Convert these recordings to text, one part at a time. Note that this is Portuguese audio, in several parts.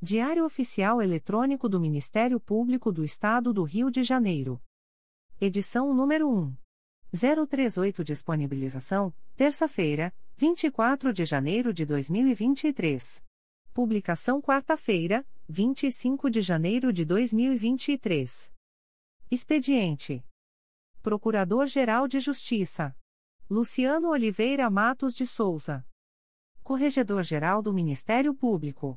Diário Oficial Eletrônico do Ministério Público do Estado do Rio de Janeiro. Edição número 1. 038 Disponibilização, terça-feira, 24 de janeiro de 2023. Publicação quarta-feira, 25 de janeiro de 2023. Expediente: Procurador-Geral de Justiça Luciano Oliveira Matos de Souza. Corregedor-Geral do Ministério Público.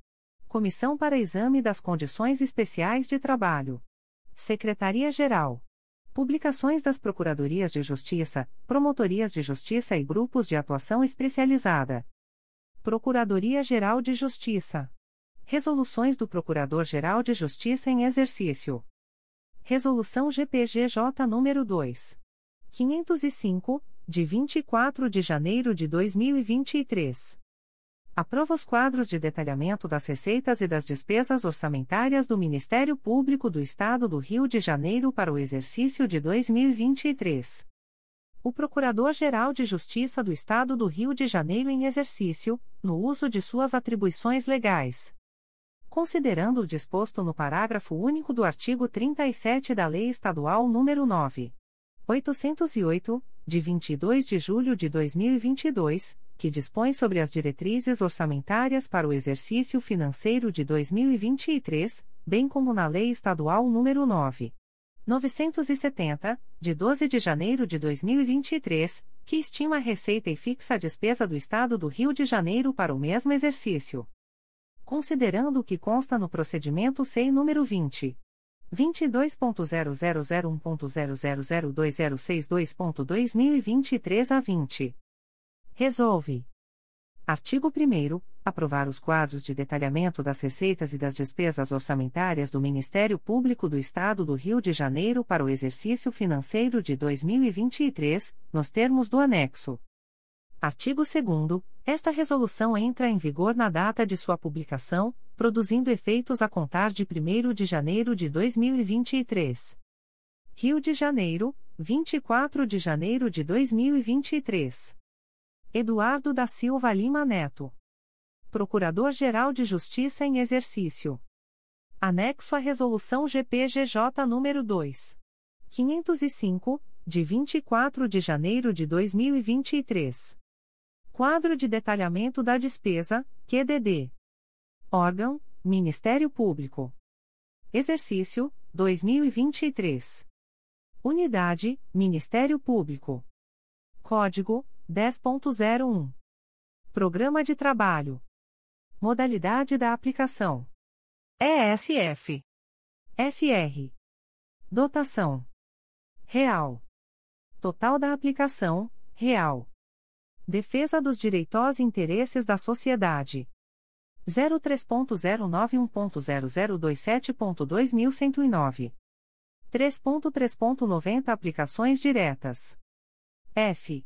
Comissão para Exame das Condições Especiais de Trabalho. Secretaria-Geral. Publicações das Procuradorias de Justiça, Promotorias de Justiça e Grupos de Atuação Especializada. Procuradoria-Geral de Justiça. Resoluções do Procurador-Geral de Justiça em Exercício. Resolução GPGJ nº 2. 505, de 24 de janeiro de 2023. Aprova os quadros de detalhamento das receitas e das despesas orçamentárias do Ministério Público do Estado do Rio de Janeiro para o exercício de 2023. O Procurador-Geral de Justiça do Estado do Rio de Janeiro em exercício, no uso de suas atribuições legais. Considerando o disposto no parágrafo único do artigo 37 da Lei Estadual nº 9. 808, de 22 de julho de 2022, que dispõe sobre as diretrizes orçamentárias para o exercício financeiro de 2023, bem como na Lei Estadual nº 9. 970, de 12 de janeiro de 2023, que estima a receita e fixa a despesa do Estado do Rio de Janeiro para o mesmo exercício. Considerando o que consta no procedimento SEI número 20. 22.0001.0002062.2023 a 20. Resolve. Artigo 1 Aprovar os quadros de detalhamento das receitas e das despesas orçamentárias do Ministério Público do Estado do Rio de Janeiro para o exercício financeiro de 2023, nos termos do anexo. Artigo 2 Esta resolução entra em vigor na data de sua publicação, produzindo efeitos a contar de 1 de janeiro de 2023. Rio de Janeiro, 24 de janeiro de 2023. Eduardo da Silva Lima Neto. Procurador-Geral de Justiça em Exercício. Anexo à Resolução GPGJ nº 2. 505, de 24 de janeiro de 2023. Quadro de detalhamento da despesa, QDD. Órgão: Ministério Público. Exercício: 2023. Unidade: Ministério Público. Código: 10.01. Programa de Trabalho. Modalidade da aplicação: ESF. FR. Dotação: real. Total da aplicação, real. Defesa dos direitos e interesses da sociedade. 03.091.0027.2109. 3.3.90 Aplicações diretas. F.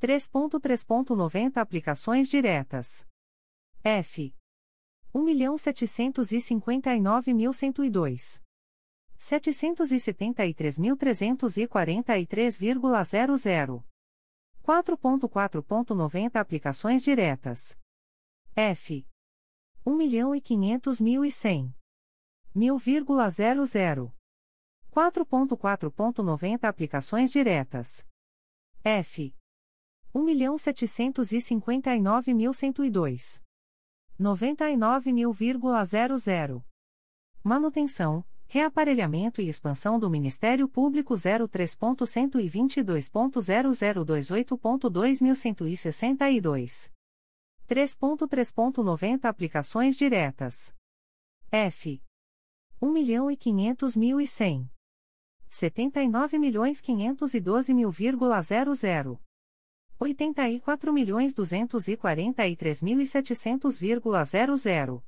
3.3.90 Aplicações diretas. F. 1.759.102. 773.343,00. 4.4.90 Aplicações diretas. F. 1.500.100. 1000,00. 4.4.90 Aplicações diretas. F. 1.759.102. 99.000. Manutenção, reaparelhamento e expansão do Ministério Público 03.122.0028.2162. 3.3.90 Aplicações diretas. F. 1.500.100. 79.512.000. 84.243.700,00.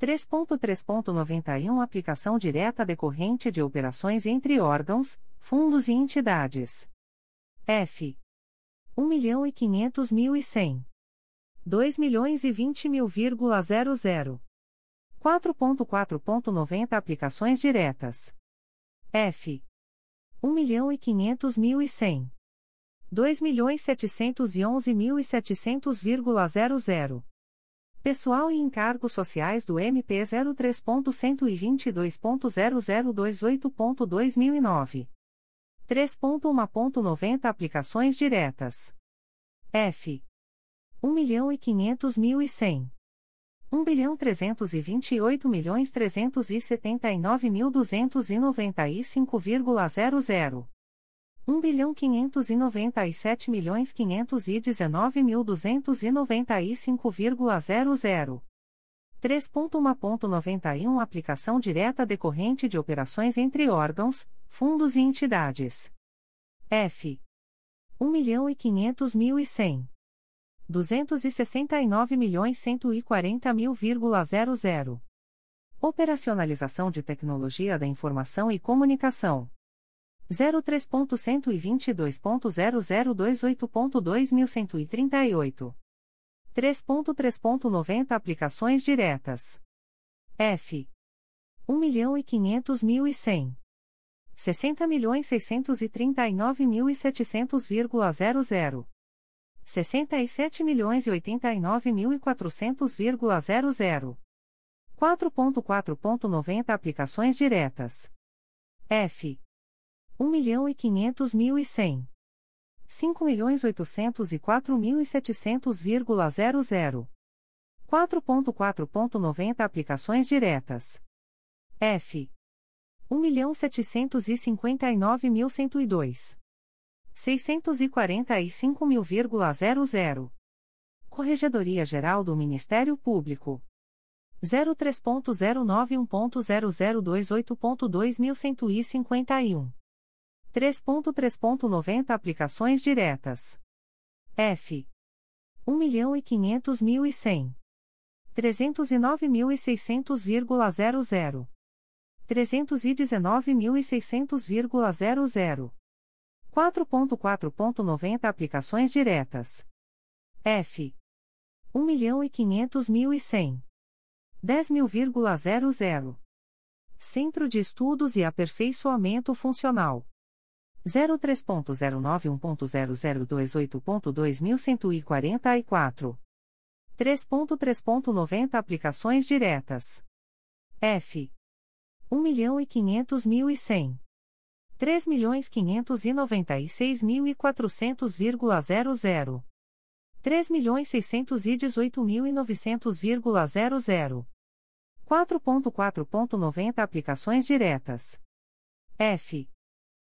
3.3.91 Aplicação direta decorrente de operações entre órgãos, fundos e entidades. F. 1.500.100. 2.020.000. 4.4.90 Aplicações diretas. F. 1.500.100. 2.711.700,00. Pessoal e encargos sociais do MP 03.122.0028.2009. 3.1.90 Aplicações diretas. F. 1.500.100. 1.328.379.295,00. 1 bilhão 597 milhões 519 mil 295,00. 3.1.91 Aplicação direta decorrente de operações entre órgãos, fundos e entidades. F. 1 milhão e 500 mil e 100. 269 milhões 140 mil,00. Operacionalização de tecnologia da informação e comunicação. 03.122.0028.2138. 3.3.90 Aplicações diretas. F. 1.500.100. 60.639.700,00. 67.089.400,00. 4.4.90 Aplicações diretas. F. 1 milhão e 500 mil e 100. 5 milhões 804 mil e 700,00. 4.4.90 Aplicações diretas. F. 1 milhão 759 mil 102. 645 mil,00. Corregedoria Geral do Ministério Público. 03.091.0028.2151. 3.3.90 Aplicações diretas. F. 1.500.100. 309.600,00. 319.600,00. 4.4.90 Aplicações diretas. F. 1.500.100. 10.000,00. Centro de Estudos e Aperfeiçoamento Funcional. 03.091.00282.2144. 3.3.90 Aplicações diretas. F. 1.500.100. 3.596.400,00. 3.618.900,00. 4.4.90 Aplicações diretas. F.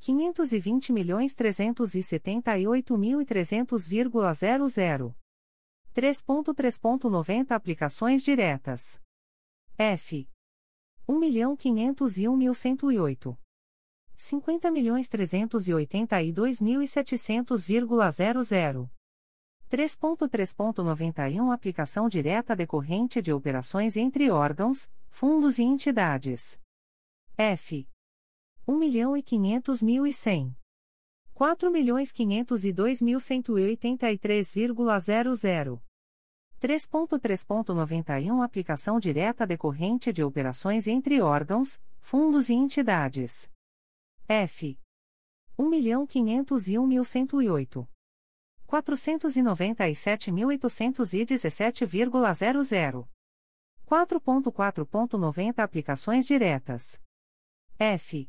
520.378.300,00. 3.3.90 Aplicações diretas. F. 1.501.108. 50.382.700,00. 3.3.91 Aplicação direta decorrente de operações entre órgãos, fundos e entidades. F. 1.500.100. 4.502.183,00. 3.3.91 Aplicação direta decorrente de operações entre órgãos, fundos e entidades. F. 1.501.108. 497.817,00. 4.4.90 Aplicações diretas. F.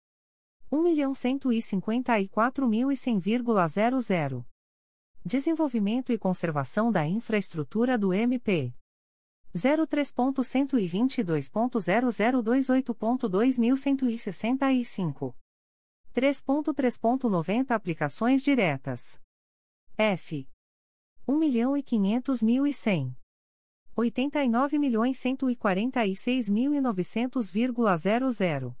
1.154.100,00. Desenvolvimento e conservação da infraestrutura do MP. 03.122.0028.2165. 3.3.90 Aplicações diretas. F. 1.500.100. 89.146.900,00.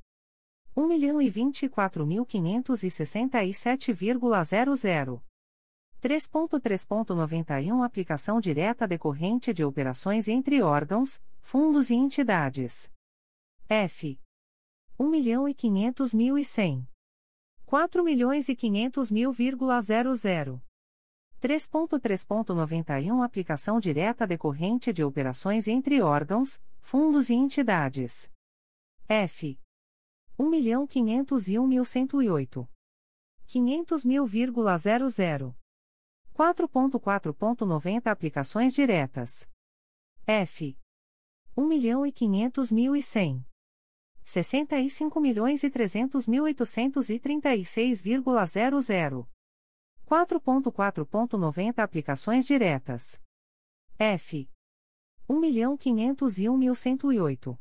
1.501.108. 1.024.567,00. 3.3.91 Aplicação direta decorrente de operações entre órgãos, fundos e entidades. F. 1.500.100. 4.500.000,00. 3.3.91 Aplicação direta decorrente de operações entre órgãos, fundos e entidades. F. 1.501.108. 500.000,00. 4.4.90 Aplicações diretas. F. 1.500.100. 65.300.836,00. 4.4.90 Aplicações diretas. F. 1.501.108.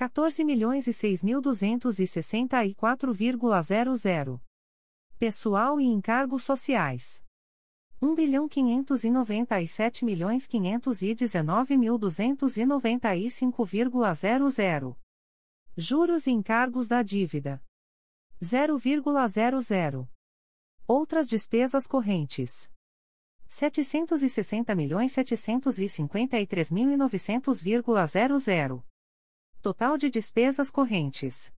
14.006.264,00. Pessoal e encargos sociais. 1.597.519.295,00. Juros e encargos da dívida. 0,00. Outras despesas correntes. 760.753.900,00. Total de despesas correntes.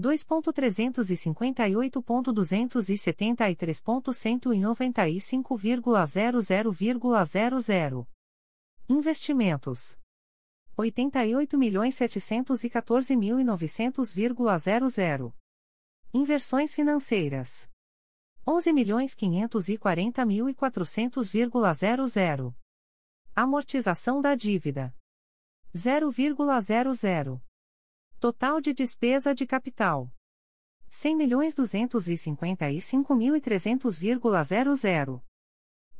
2.358.273.195,00,00. Investimentos. 88.714.900,00. Inversões financeiras. 11.540.400,00. Amortização da dívida. 0,00. Total de despesa de capital. 100.255.300,00.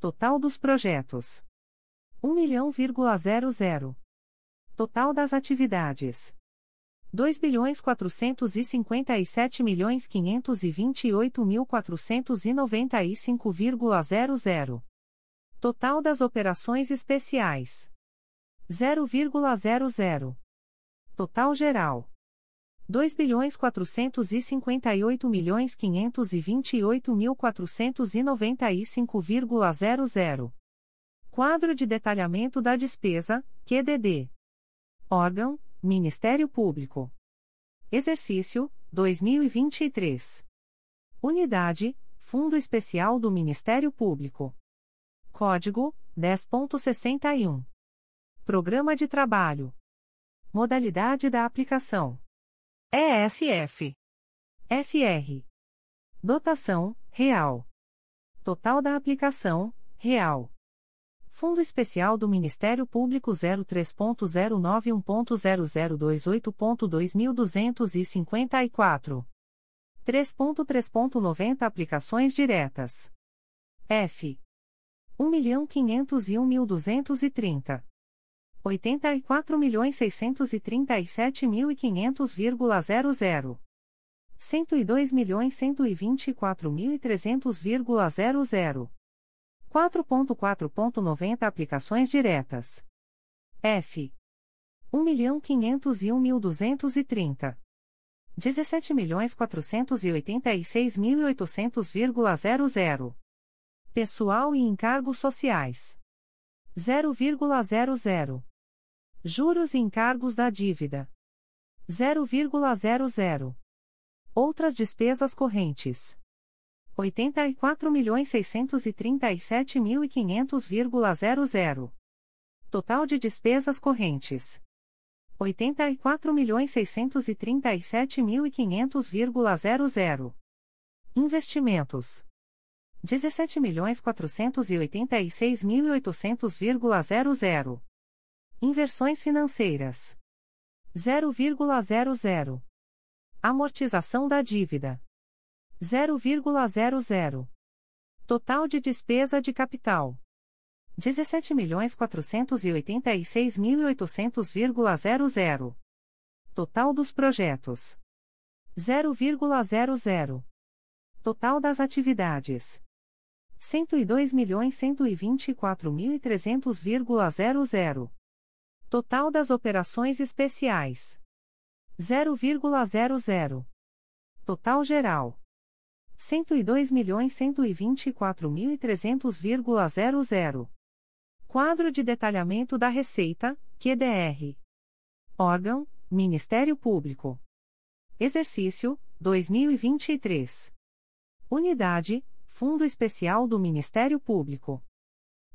Total dos projetos. 1 milhão,00. Total das atividades. 2 bilhões 457 milhões 528 mil 495,00. Total das operações especiais. 0,00. Total geral. 2 bilhões 458 milhões 528 mil 495,00. Quadro de detalhamento da despesa, QDD. Órgão, Ministério Público. Exercício, 2023. Unidade, Fundo Especial do Ministério Público. Código, 10.61. Programa de Trabalho. Modalidade da aplicação. ESF. FR. Dotação, real. Total da aplicação, real. Fundo Especial do Ministério Público 03.091.0028.2254. 3.3.90 Aplicações diretas. F. 1.501.230. 84.637.500,00. 102.124.300,00. 4.4.90 Aplicações diretas. F. 1.501.230. 17.486.800,00. Pessoal e encargos sociais. 0,00. Juros e encargos da dívida. 0,00. Outras despesas correntes. 84.637.500,00. Total de despesas correntes. 84.637.500,00. Investimentos. 17.486.800,00. Inversões financeiras. 0,00. Amortização da dívida. 0,00. Total de despesa de capital. 17.486.800,00. Total dos projetos. 0,00. Total das atividades. 102.124.300,00. Total das operações especiais. 0,00. Total geral. 102.124.300,00. Quadro de detalhamento da Receita, QDR. Órgão, Ministério Público. Exercício, 2023. Unidade, Fundo Especial do Ministério Público.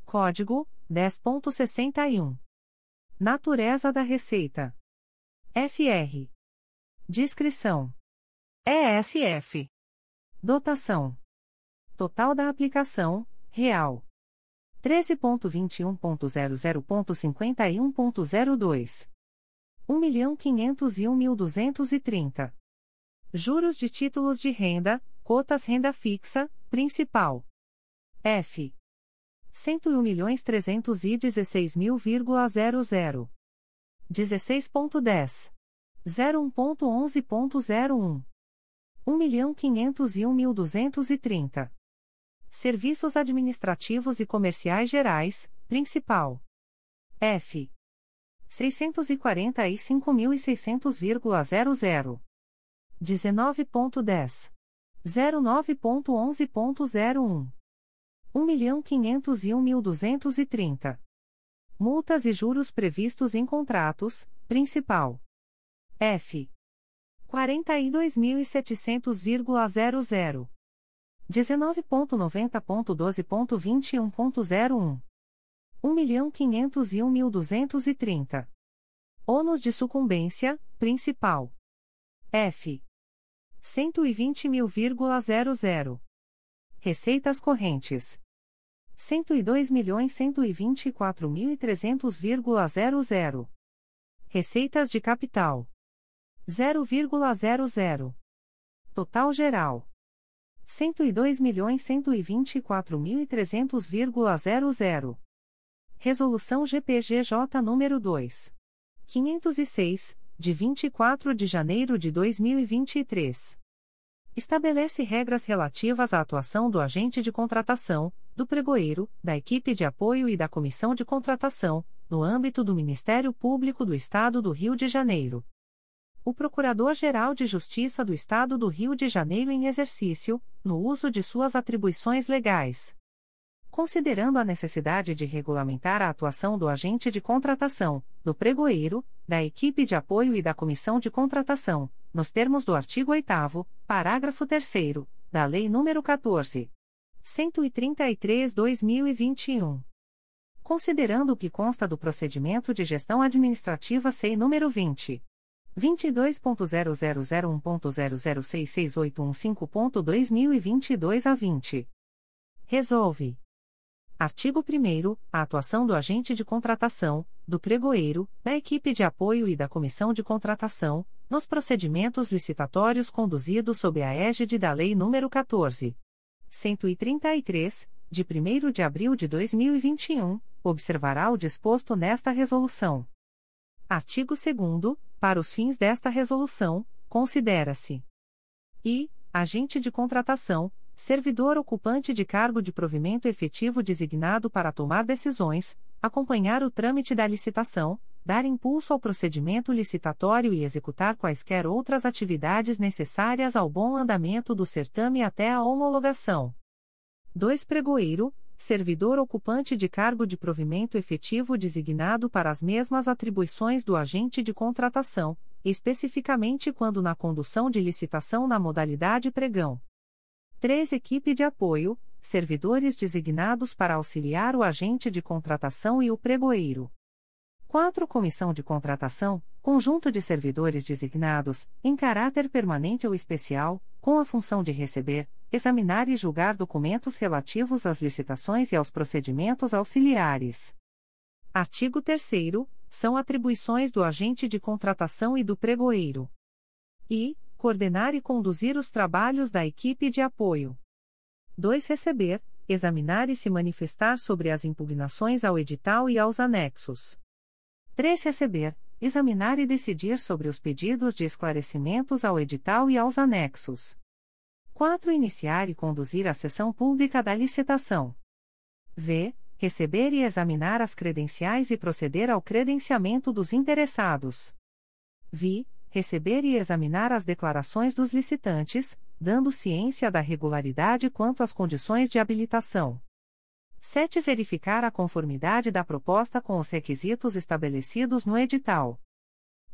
Código, 10.61. Natureza da Receita. FR. Descrição. ESF. Dotação. Total da aplicação, real. 13.21.00.51.02. 1.501.230. Juros de títulos de renda, cotas renda fixa, principal. F. 101.316.000. 16.10. 01.11.01. 1.501.230. Serviços administrativos e comerciais gerais, principal. F. 645.600,00. 19.10. 09.11.01. 1.501.230. Multas e juros previstos em contratos, principal. F. 42.700,00. 19.90.12.21.01. 1.501.230. Ônus de sucumbência, principal. F. 120.000,00. Receitas correntes. 102.124.300,00. Receitas de capital. 0,00. Total geral. 102.124.300,00. Resolução GPGJ nº 2. 506, de 24 de janeiro de 2023. Estabelece regras relativas à atuação do agente de contratação, do pregoeiro, da equipe de apoio e da comissão de contratação, no âmbito do Ministério Público do Estado do Rio de Janeiro. O Procurador-Geral de Justiça do Estado do Rio de Janeiro em exercício, no uso de suas atribuições legais considerando a necessidade de regulamentar a atuação do agente de contratação, do pregoeiro, da equipe de apoio e da comissão de contratação, nos termos do artigo 8 parágrafo 3 da Lei nº 14. 133/2021. Considerando o que consta do procedimento de gestão administrativa SEI número 20 22.0001.0066815.2022 a 20. Resolve Artigo 1 A atuação do agente de contratação, do pregoeiro, da equipe de apoio e da comissão de contratação, nos procedimentos licitatórios conduzidos sob a égide da Lei nº 14. 133, de 1 de abril de 2021, observará o disposto nesta resolução. Artigo 2 Para os fins desta resolução, considera-se: i. Agente de contratação, servidor ocupante de cargo de provimento efetivo designado para tomar decisões, acompanhar o trâmite da licitação, dar impulso ao procedimento licitatório e executar quaisquer outras atividades necessárias ao bom andamento do certame até a homologação. 2. Pregoeiro, servidor ocupante de cargo de provimento efetivo designado para as mesmas atribuições do agente de contratação, especificamente quando na condução de licitação na modalidade pregão. 3. Equipe de apoio, servidores designados para auxiliar o agente de contratação e o pregoeiro. 4. Comissão de contratação, conjunto de servidores designados, em caráter permanente ou especial, com a função de receber, examinar e julgar documentos relativos às licitações e aos procedimentos auxiliares. Artigo 3. São atribuições do agente de contratação e do pregoeiro. E, coordenar e conduzir os trabalhos da equipe de apoio. 2. Receber, examinar e se manifestar sobre as impugnações ao edital e aos anexos. 3. Receber, examinar e decidir sobre os pedidos de esclarecimentos ao edital e aos anexos. 4. Iniciar e conduzir a sessão pública da licitação. V. Receber e examinar as credenciais e proceder ao credenciamento dos interessados. Vi receber e examinar as declarações dos licitantes, dando ciência da regularidade quanto às condições de habilitação. 7. Verificar a conformidade da proposta com os requisitos estabelecidos no edital.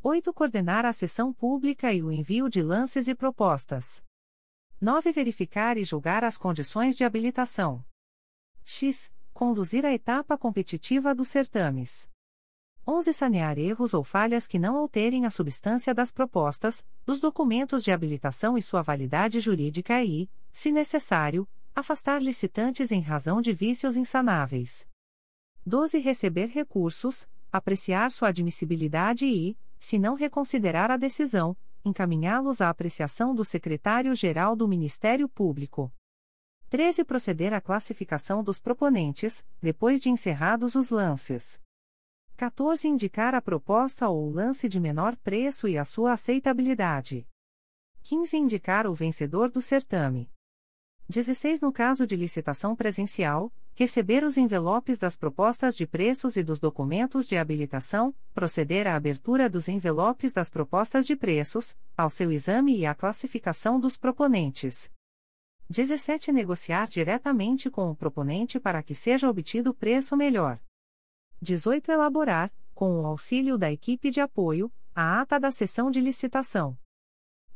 8. Coordenar a sessão pública e o envio de lances e propostas. 9. Verificar e julgar as condições de habilitação. X. Conduzir a etapa competitiva dos certames. 11. Sanear erros ou falhas que não alterem a substância das propostas, dos documentos de habilitação e sua validade jurídica e, se necessário, afastar licitantes em razão de vícios insanáveis. 12. Receber recursos, apreciar sua admissibilidade e, se não reconsiderar a decisão, encaminhá-los à apreciação do Secretário-Geral do Ministério Público. 13. Proceder à classificação dos proponentes, depois de encerrados os lances. 14. Indicar a proposta ou lance de menor preço e a sua aceitabilidade. 15. Indicar o vencedor do certame. 16. No caso de licitação presencial, receber os envelopes das propostas de preços e dos documentos de habilitação, proceder à abertura dos envelopes das propostas de preços, ao seu exame e à classificação dos proponentes. 17. Negociar diretamente com o proponente para que seja obtido preço melhor. 18. Elaborar, com o auxílio da equipe de apoio, a ata da sessão de licitação.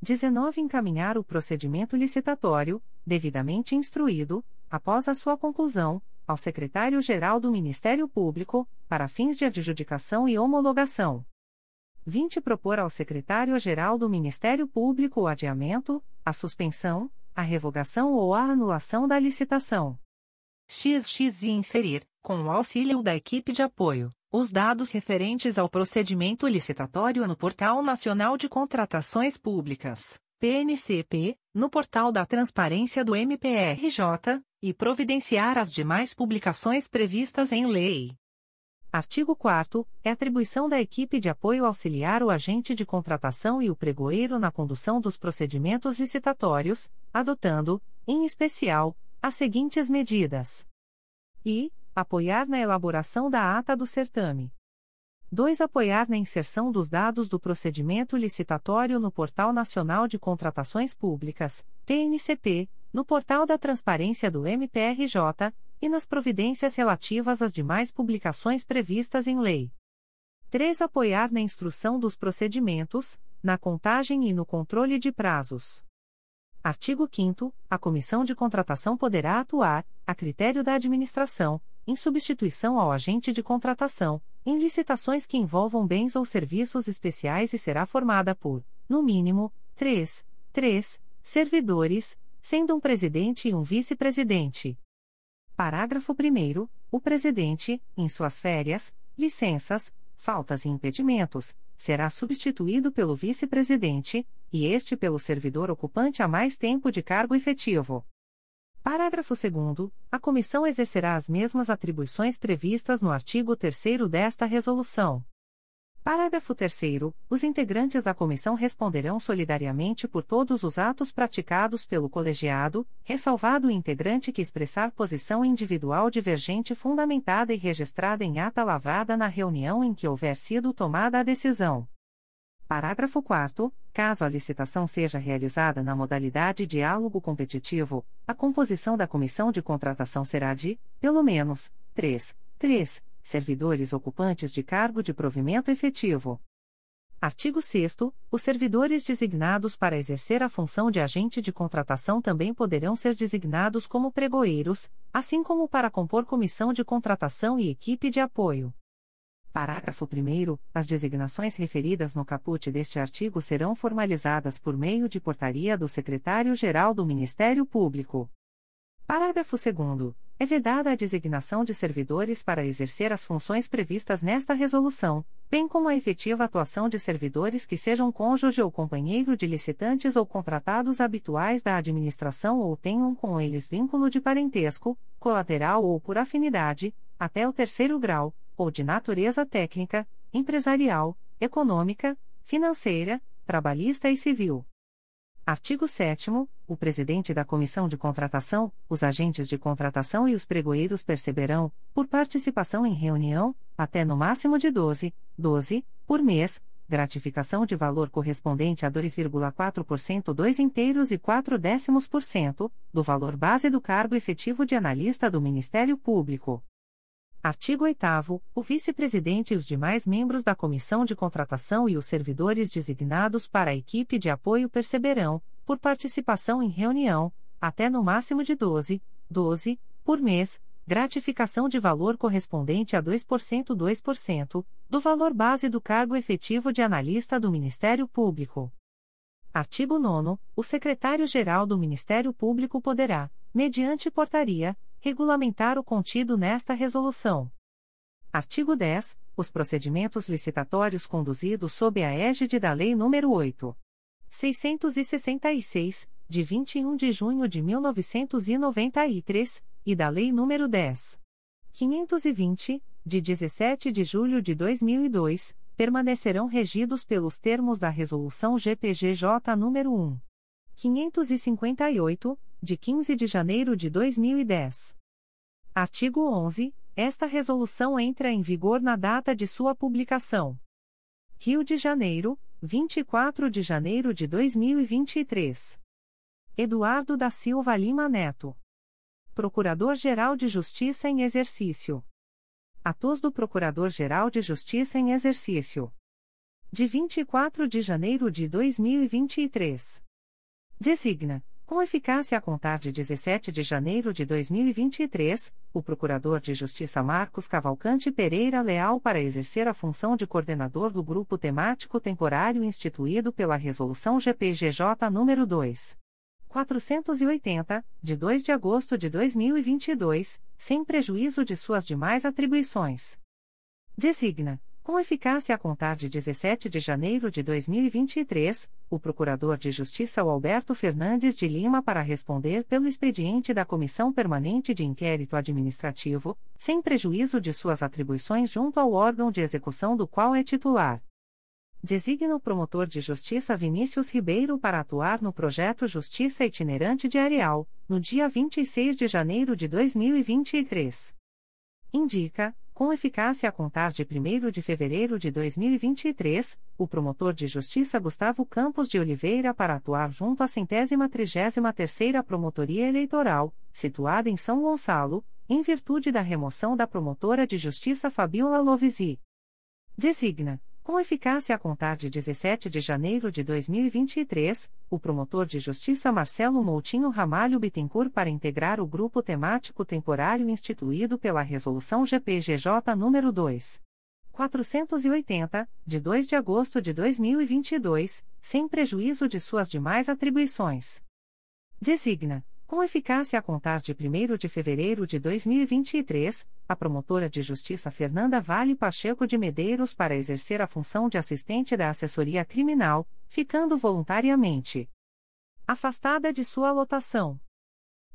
19. Encaminhar o procedimento licitatório, devidamente instruído, após a sua conclusão, ao Secretário-Geral do Ministério Público, para fins de adjudicação e homologação. 20. Propor ao Secretário-Geral do Ministério Público o adiamento, a suspensão, a revogação ou a anulação da licitação. XX inserir, com o auxílio da equipe de apoio, os dados referentes ao procedimento licitatório no Portal Nacional de Contratações Públicas, PNCP, no portal da Transparência do MPRJ, e providenciar as demais publicações previstas em lei. Artigo 4 É atribuição da equipe de apoio auxiliar o agente de contratação e o pregoeiro na condução dos procedimentos licitatórios, adotando, em especial, as seguintes medidas: e apoiar na elaboração da ata do certame. 2. Apoiar na inserção dos dados do procedimento licitatório no Portal Nacional de Contratações Públicas, PNCP, no portal da Transparência do MPRJ, e nas providências relativas às demais publicações previstas em lei. 3. Apoiar na instrução dos procedimentos, na contagem e no controle de prazos. Artigo 5 A Comissão de Contratação poderá atuar, a critério da administração, em substituição ao agente de contratação, em licitações que envolvam bens ou serviços especiais e será formada por, no mínimo, três, três servidores, sendo um presidente e um vice-presidente. Parágrafo 1. O presidente, em suas férias, licenças, faltas e impedimentos, será substituído pelo vice-presidente, e este pelo servidor ocupante a mais tempo de cargo efetivo. Parágrafo 2. A comissão exercerá as mesmas atribuições previstas no artigo 3 desta resolução. Parágrafo 3. Os integrantes da comissão responderão solidariamente por todos os atos praticados pelo colegiado, ressalvado o integrante que expressar posição individual divergente fundamentada e registrada em ata lavrada na reunião em que houver sido tomada a decisão. Parágrafo 4 Caso a licitação seja realizada na modalidade diálogo competitivo, a composição da comissão de contratação será de, pelo menos, 3, 3 servidores ocupantes de cargo de provimento efetivo. Artigo 6 Os servidores designados para exercer a função de agente de contratação também poderão ser designados como pregoeiros, assim como para compor comissão de contratação e equipe de apoio. Parágrafo 1. As designações referidas no caput deste artigo serão formalizadas por meio de portaria do Secretário-Geral do Ministério Público. Parágrafo 2. É vedada a designação de servidores para exercer as funções previstas nesta resolução, bem como a efetiva atuação de servidores que sejam cônjuge ou companheiro de licitantes ou contratados habituais da administração ou tenham com eles vínculo de parentesco, colateral ou por afinidade, até o terceiro grau ou de natureza técnica, empresarial, econômica, financeira, trabalhista e civil. Artigo 7 O presidente da Comissão de Contratação, os agentes de contratação e os pregoeiros perceberão, por participação em reunião, até no máximo de 12, 12, por mês, gratificação de valor correspondente a 2,4% dois inteiros e 4 décimos por cento, do valor base do cargo efetivo de analista do Ministério Público. Artigo 8 O vice-presidente e os demais membros da comissão de contratação e os servidores designados para a equipe de apoio perceberão, por participação em reunião, até no máximo de 12, 12, por mês, gratificação de valor correspondente a 2% 2%, do valor base do cargo efetivo de analista do Ministério Público. Artigo 9 O secretário-geral do Ministério Público poderá, mediante portaria, regulamentar o contido nesta resolução. Artigo 10. Os procedimentos licitatórios conduzidos sob a égide da Lei nº 8. 666, de 21 de junho de 1993, e da Lei nº 10. 520, de 17 de julho de 2002, permanecerão regidos pelos termos da Resolução GPGJ nº 1. 558, de 15 de janeiro de 2010. Artigo 11. Esta resolução entra em vigor na data de sua publicação. Rio de Janeiro, 24 de janeiro de 2023. Eduardo da Silva Lima Neto. Procurador-Geral de Justiça em Exercício. Atos do Procurador-Geral de Justiça em Exercício. De 24 de janeiro de 2023. Designa, com eficácia a contar de 17 de janeiro de 2023, o Procurador de Justiça Marcos Cavalcante Pereira Leal para exercer a função de coordenador do Grupo Temático Temporário instituído pela Resolução GPGJ nº 2. 480, de 2 de agosto de 2022, sem prejuízo de suas demais atribuições. Designa, com eficácia a contar de 17 de janeiro de 2023, o Procurador de Justiça Alberto Fernandes de Lima para responder pelo expediente da Comissão Permanente de Inquérito Administrativo, sem prejuízo de suas atribuições junto ao órgão de execução do qual é titular designa o promotor de justiça Vinícius Ribeiro para atuar no projeto Justiça Itinerante de Areal, no dia 26 de janeiro de 2023. Indica, com eficácia a contar de 1 de fevereiro de 2023, o promotor de justiça Gustavo Campos de Oliveira para atuar junto à centésima trigésima terceira Promotoria Eleitoral, situada em São Gonçalo, em virtude da remoção da promotora de justiça Fabiola Lovisi. Designa, com eficácia a contar de 17 de janeiro de 2023, o promotor de justiça Marcelo Moutinho Ramalho Bittencourt para integrar o grupo temático temporário instituído pela Resolução GPGJ nº 2. 480, de 2 de agosto de 2022, sem prejuízo de suas demais atribuições. Designa com eficácia a contar de 1 de fevereiro de 2023, a promotora de justiça Fernanda Vale Pacheco de Medeiros para exercer a função de assistente da assessoria criminal, ficando voluntariamente afastada de sua lotação.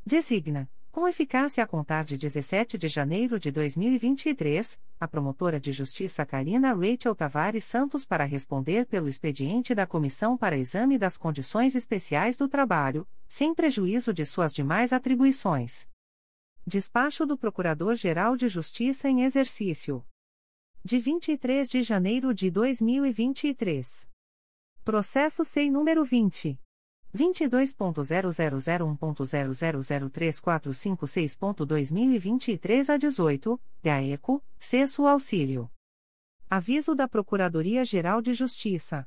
Designa com eficácia a contar de 17 de janeiro de 2023, a promotora de justiça Karina Rachel Tavares Santos para responder pelo expediente da Comissão para Exame das Condições Especiais do Trabalho, sem prejuízo de suas demais atribuições. Despacho do Procurador-Geral de Justiça em Exercício. De 23 de janeiro de 2023. Processo SEI número 20. 22.0001.0003456.2023 a 18, GAECO, Cesso Auxílio. Aviso da Procuradoria-Geral de Justiça.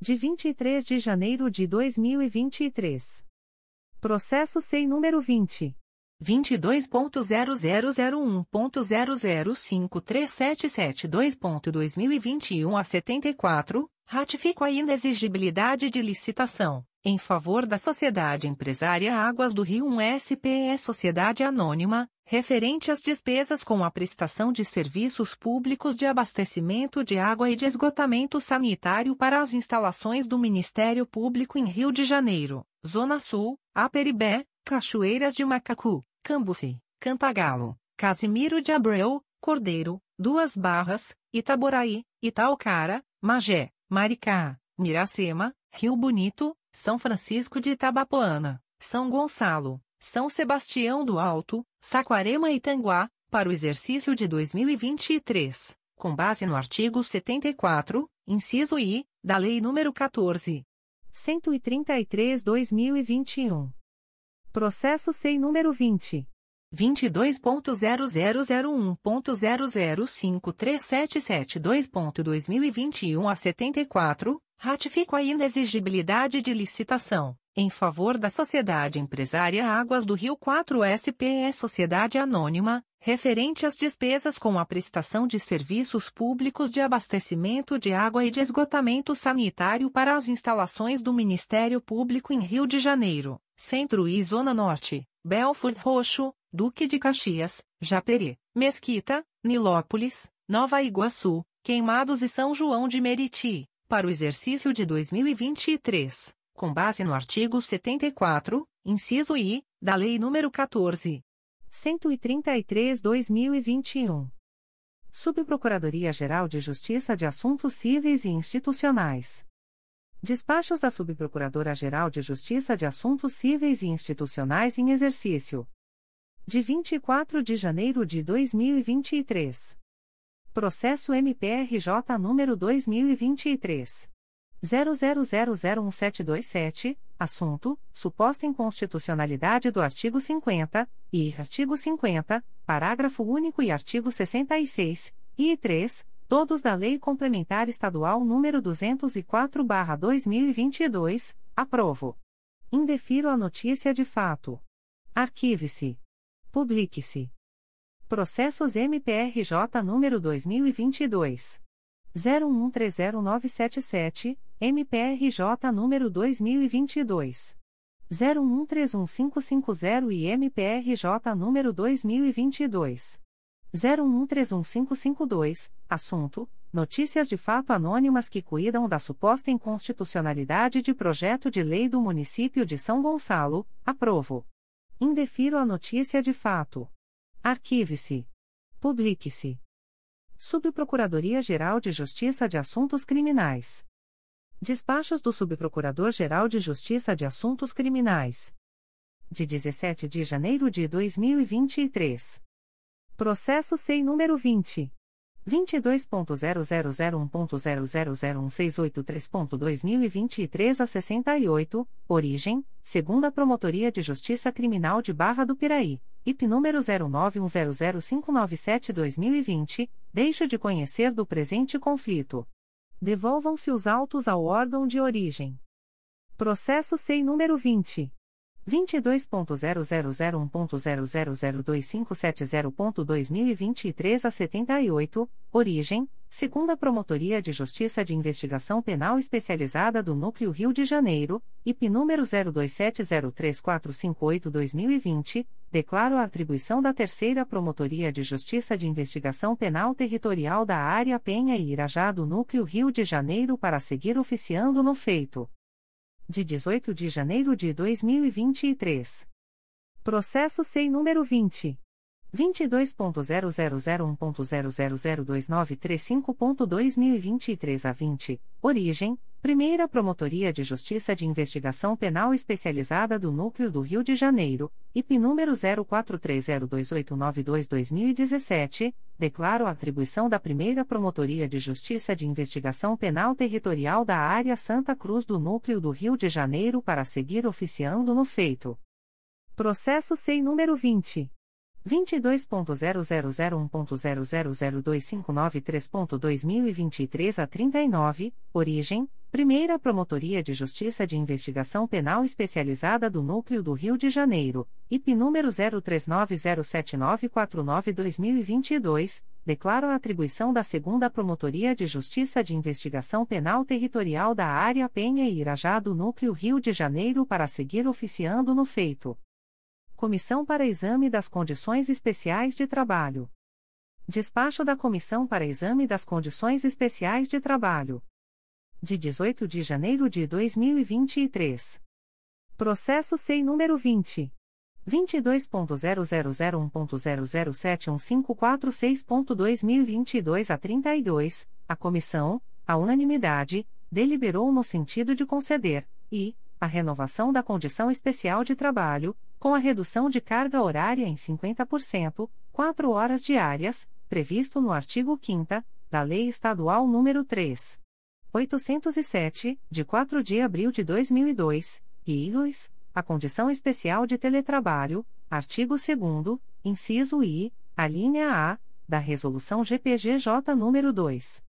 de 23 de janeiro de 2023. Processo SEI número 20. 22.0001.0053772.2021 a 74, ratifico a inexigibilidade de licitação, em favor da Sociedade Empresária Águas do Rio 1 SPE Sociedade Anônima, referente às despesas com a prestação de serviços públicos de abastecimento de água e de esgotamento sanitário para as instalações do Ministério Público em Rio de Janeiro, Zona Sul, Aperibé, Cachoeiras de Macacu, Cambuci, Cantagalo, Casimiro de Abreu, Cordeiro, Duas Barras, Itaboraí, Itaucara, Magé, Maricá, Miracema, Rio Bonito, São Francisco de Itabapoana, São Gonçalo, são Sebastião do Alto, Saquarema e Tanguá, para o exercício de 2023, com base no artigo 74, inciso I, da Lei nº 14. 133/2021. Processo SEI número 20 22.0001.0053772.2021 a 74, ratifico a inexigibilidade de licitação em favor da Sociedade Empresária Águas do Rio 4 SPE Sociedade Anônima, referente às despesas com a prestação de serviços públicos de abastecimento de água e de esgotamento sanitário para as instalações do Ministério Público em Rio de Janeiro, Centro e Zona Norte, Belford Roxo, Duque de Caxias, Japeri, Mesquita, Nilópolis, Nova Iguaçu, Queimados e São João de Meriti, para o exercício de 2023, com base no artigo 74, inciso I, da Lei nº 14. 133/2021. Subprocuradoria-Geral de Justiça de Assuntos Cíveis e Institucionais. Despachos da Subprocuradora-Geral de Justiça de Assuntos Cíveis e Institucionais em exercício. De 24 de janeiro de 2023. Processo MPRJ número 2023 00001727, assunto: suposta inconstitucionalidade do artigo 50 e artigo 50, parágrafo único e artigo 66 e 3, todos da Lei Complementar Estadual número 204/2022, aprovo. Indefiro a notícia de fato. Arquive-se. Publique-se. Processos MPRJ número 2022 01130977, MPRJ número 2022 01131550 e MPRJ número 2022 01131552, assunto: Notícias de fato anônimas que cuidam da suposta inconstitucionalidade de projeto de lei do município de São Gonçalo, aprovo. Indefiro a notícia de fato. Arquive-se. Publique-se. Subprocuradoria-Geral de Justiça de Assuntos Criminais. Despachos do Subprocurador-Geral de Justiça de Assuntos Criminais. De 17 de janeiro de 2023. Processo SEI número 20. 22.0001.0001683.2023 a 68, origem, segunda Promotoria de Justiça Criminal de Barra do Piraí, IP número 09100597-2020, deixo de conhecer do presente conflito. Devolvam-se os autos ao órgão de origem. Processo SEI número 20. 22.0001.0002570.2023 a 78, origem, segunda Promotoria de Justiça de Investigação Penal Especializada do Núcleo Rio de Janeiro, IP número 02703458-2020, declaro a atribuição da terceira Promotoria de Justiça de Investigação Penal Territorial da Área Penha e Irajá do Núcleo Rio de Janeiro para seguir oficiando no feito de 18 de janeiro de 2023. Processo SEI número 20. 22.0001.0002935.2023 a 20, origem, Primeira Promotoria de Justiça de Investigação Penal Especializada do Núcleo do Rio de Janeiro, IP número 04302892-2017, declaro a atribuição da Primeira Promotoria de Justiça de Investigação Penal Territorial da Área Santa Cruz do Núcleo do Rio de Janeiro para seguir oficiando no feito. Processo SEI número 20. 22.0001.0002593.2023 a 39, origem, Primeira Promotoria de Justiça de Investigação Penal Especializada do Núcleo do Rio de Janeiro, IP número 03907949-2022, declaro a atribuição da Segunda Promotoria de Justiça de Investigação Penal Territorial da Área Penha e Irajá do Núcleo Rio de Janeiro para seguir oficiando no feito. Comissão para Exame das Condições Especiais de Trabalho. Despacho da Comissão para Exame das Condições Especiais de Trabalho. De 18 de janeiro de 2023. Processo SEI número 20. 22.0001.0071546.2022 a 32, a comissão, a unanimidade, deliberou no sentido de conceder, e, a renovação da condição especial de trabalho, com a redução de carga horária em 50%, 4 horas diárias, previsto no artigo 5 da Lei Estadual nº 3. 807, de 4 de abril de 2002, e 2, a condição especial de teletrabalho, artigo 2 inciso I, a linha A, da Resolução GPGJ nº 2.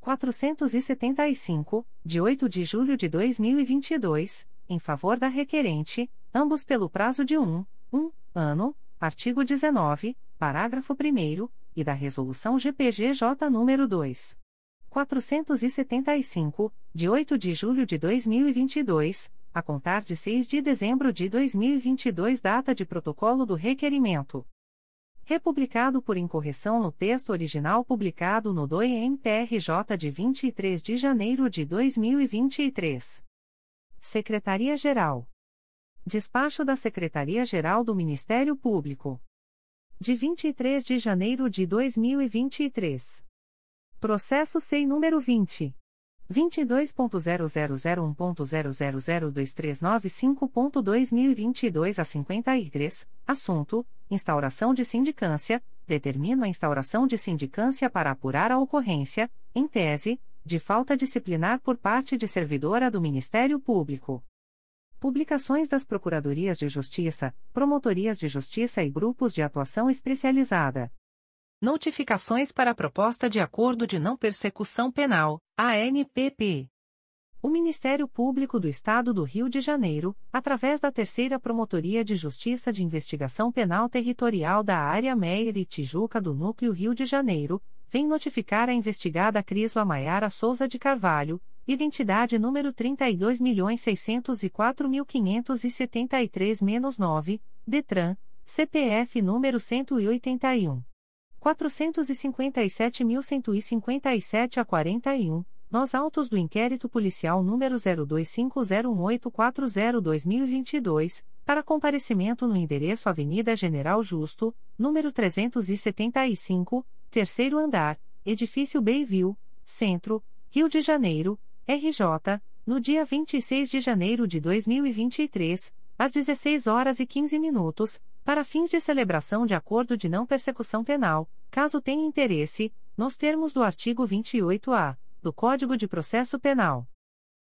475, de 8 de julho de 2022, em favor da requerente, ambos pelo prazo de um, um ano, artigo 19, parágrafo 1 e da Resolução GPGJ nº 2. 475, de 8 de julho de 2022, a contar de 6 de dezembro de 2022, data de protocolo do requerimento. Republicado por incorreção no texto original publicado no DOI-MPRJ de 23 de janeiro de 2023. Secretaria-Geral. Despacho da Secretaria-Geral do Ministério Público. De 23 de janeiro de 2023. Processo SEI número 20. 22.0001.0002395.2022 a 53, assunto: instauração de sindicância, determino a instauração de sindicância para apurar a ocorrência, em tese, de falta disciplinar por parte de servidora do Ministério Público. Publicações das Procuradorias de Justiça, Promotorias de Justiça e Grupos de Atuação Especializada. Notificações para a Proposta de Acordo de Não Persecução Penal, ANPP. O Ministério Público do Estado do Rio de Janeiro, através da Terceira Promotoria de Justiça de Investigação Penal Territorial da Área Meier e Tijuca do Núcleo Rio de Janeiro, vem notificar a investigada Crisla Maiara Souza de Carvalho, identidade número 32.604.573-9, DETRAN, CPF número 181. 457.157 a 41, nos autos do inquérito policial número 02501840-2022, para comparecimento no endereço Avenida General Justo, número 375, terceiro andar, edifício Bayview, Centro, Rio de Janeiro, RJ, no dia 26 de janeiro de 2023, às 16 horas e 15 minutos para fins de celebração de acordo de não persecução penal, caso tenha interesse, nos termos do artigo 28-A do Código de Processo Penal.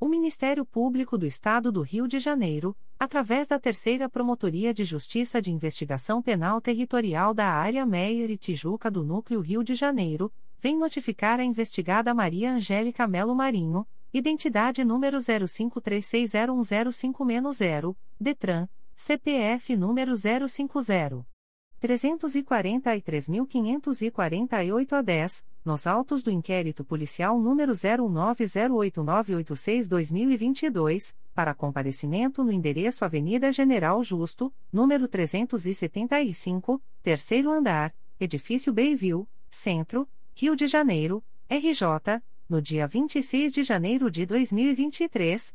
O Ministério Público do Estado do Rio de Janeiro, através da Terceira Promotoria de Justiça de Investigação Penal Territorial da Área Meier e Tijuca do Núcleo Rio de Janeiro, vem notificar a investigada Maria Angélica Melo Marinho, identidade número 05360105-0, DETRAN, CPF número 050. 343.548 a 10, nos autos do inquérito policial número 09089886-2022, para comparecimento no endereço Avenida General Justo, número 375, terceiro andar, edifício Bayview, Centro, Rio de Janeiro, RJ, no dia 26 de janeiro de 2023,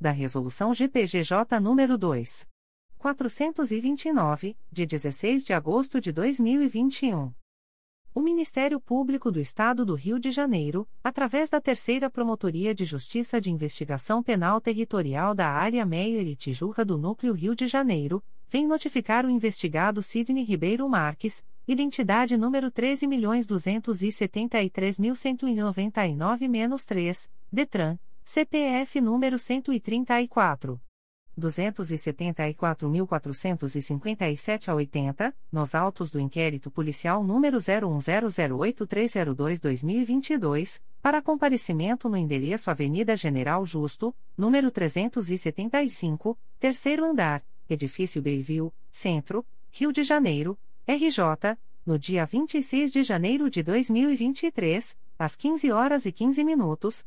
da Resolução GPGJ nº 2. 429, de 16 de agosto de 2021. O Ministério Público do Estado do Rio de Janeiro, através da Terceira Promotoria de Justiça de Investigação Penal Territorial da Área Meier e Tijuca do Núcleo Rio de Janeiro, vem notificar o investigado Sidney Ribeiro Marques, identidade número 13.273.199-3, DETRAN, CPF número 134. 274.457 a 80, nos autos do inquérito policial número 01008302-2022, para comparecimento no endereço Avenida General Justo, número 375, terceiro andar, edifício Bayview, Centro, Rio de Janeiro, RJ, no dia 26 de janeiro de 2023, às 15 horas e 15 minutos,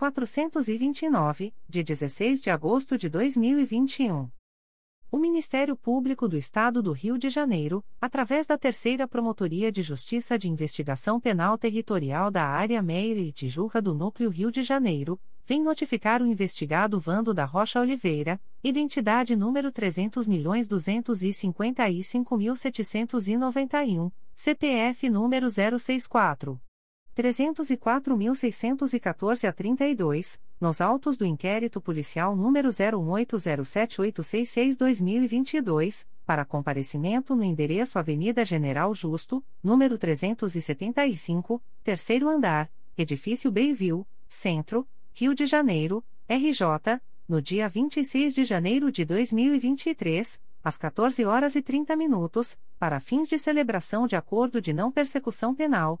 429, de 16 de agosto de 2021. O Ministério Público do Estado do Rio de Janeiro, através da Terceira Promotoria de Justiça de Investigação Penal Territorial da Área Meire e Tijuca do Núcleo Rio de Janeiro, vem notificar o investigado Vando da Rocha Oliveira, identidade número 300.255.791, CPF número 064. 304.614 a 32, nos autos do inquérito policial número 01807866-2022, para comparecimento no endereço Avenida General Justo, número 375, terceiro andar, edifício Bayview, Centro, Rio de Janeiro, RJ, no dia 26 de janeiro de 2023, às 14 horas e 30 minutos, para fins de celebração de acordo de não persecução penal,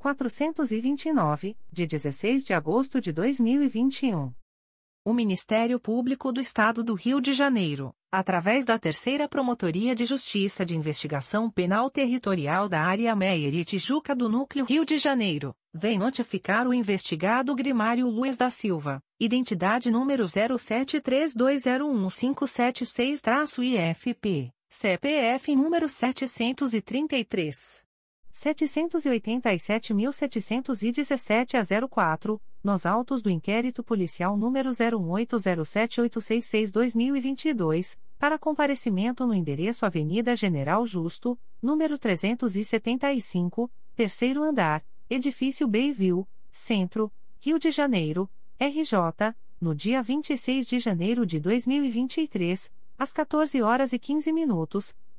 429, de 16 de agosto de 2021. O Ministério Público do Estado do Rio de Janeiro, através da Terceira Promotoria de Justiça de Investigação Penal Territorial da Área Meier e Tijuca do Núcleo Rio de Janeiro, vem notificar o investigado Grimário Luiz da Silva, identidade número 0732015776-IFP CPF número 733. 787.717 a 04, nos autos do inquérito policial número 01807866-2022, para comparecimento no endereço Avenida General Justo, número 375, terceiro andar, edifício Bayview, Centro, Rio de Janeiro, RJ, no dia 26 de janeiro de 2023, às 14 horas e 15 minutos,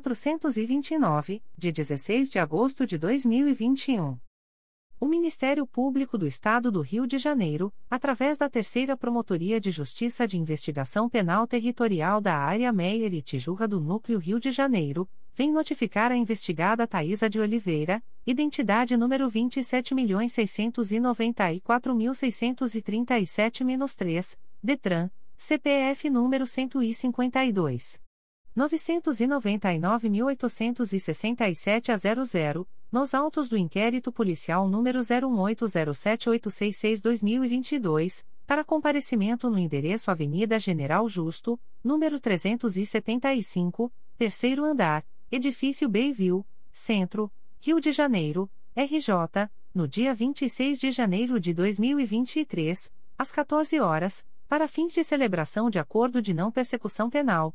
429, de 16 de agosto de 2021. O Ministério Público do Estado do Rio de Janeiro, através da Terceira Promotoria de Justiça de Investigação Penal Territorial da Área Meier e Tijuca do Núcleo Rio de Janeiro, vem notificar a investigada Thaisa de Oliveira, identidade número 27.694.637-3, DETRAN, CPF número 152. 999.867 a 00, nos autos do inquérito policial número 01807866-2022, para comparecimento no endereço Avenida General Justo, número 375, terceiro andar, edifício Bayview, Centro, Rio de Janeiro, RJ, no dia 26 de janeiro de 2023, às 14 horas, para fins de celebração de acordo de não persecução penal,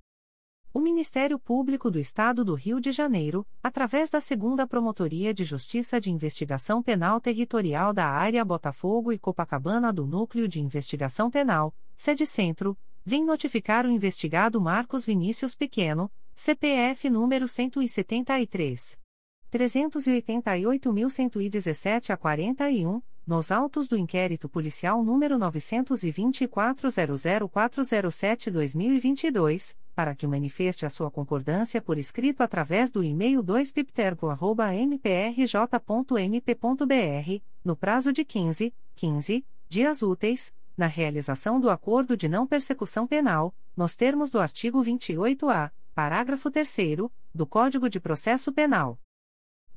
O Ministério Público do Estado do Rio de Janeiro, através da Segunda Promotoria de Justiça de Investigação Penal Territorial da Área Botafogo e Copacabana do Núcleo de Investigação Penal, sede Centro, vem notificar o investigado Marcos Vinícius Pequeno, CPF número 173. 388.117 a 41, nos autos do inquérito policial número 924.00407-2022, para que manifeste a sua concordância por escrito através do e-mail 2piptergo.mprj.mp.br, no prazo de 15, 15 dias úteis, na realização do acordo de não persecução penal, nos termos do artigo 28-A parágrafo 3 do Código de Processo Penal.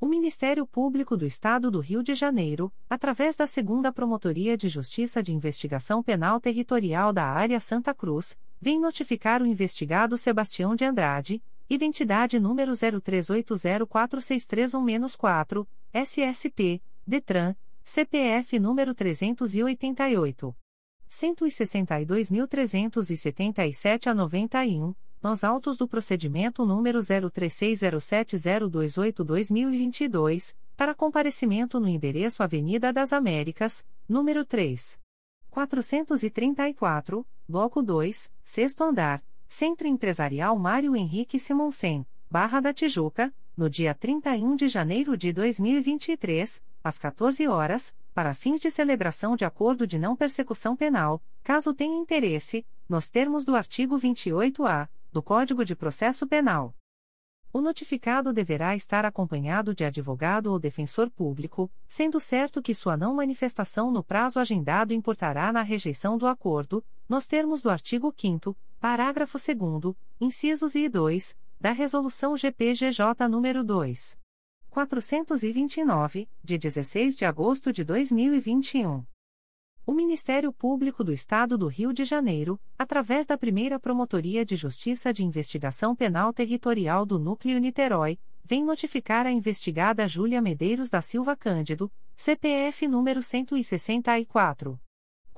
O Ministério Público do Estado do Rio de Janeiro, através da Segunda Promotoria de Justiça de Investigação Penal Territorial da Área Santa Cruz, vem notificar o investigado Sebastião de Andrade, identidade número 03804631-4, SSP, DETRAN, CPF número 388. 162.377 a 91 nos autos do procedimento número 03607028-2022, para comparecimento no endereço Avenida das Américas, número 3. 434, Bloco 2, Sexto Andar, Centro Empresarial Mário Henrique Simonsen, Barra da Tijuca, no dia 31 de janeiro de 2023, às 14 horas, para fins de celebração de acordo de não persecução penal, caso tenha interesse, nos termos do artigo 28-A do Código de Processo Penal. O notificado deverá estar acompanhado de advogado ou defensor público, sendo certo que sua não manifestação no prazo agendado importará na rejeição do acordo, nos termos do artigo 5 parágrafo 2 incisos I e 2, da Resolução GPGJ nº 2. 429, de 16 de agosto de 2021. O Ministério Público do Estado do Rio de Janeiro, através da primeira Promotoria de Justiça de Investigação Penal Territorial do Núcleo Niterói, vem notificar a investigada Júlia Medeiros da Silva Cândido, CPF número 164.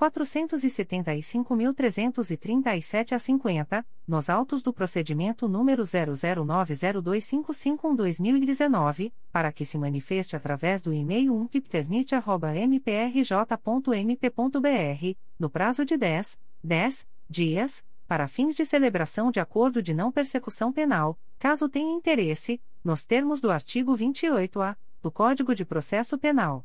475.337 a 50, nos autos do procedimento número 00902551-2019, para que se manifeste através do e-mail umpipternit.mprj.mp.br, no prazo de 10, 10 dias, para fins de celebração de acordo de não persecução penal, caso tenha interesse, nos termos do artigo 28-A do Código de Processo Penal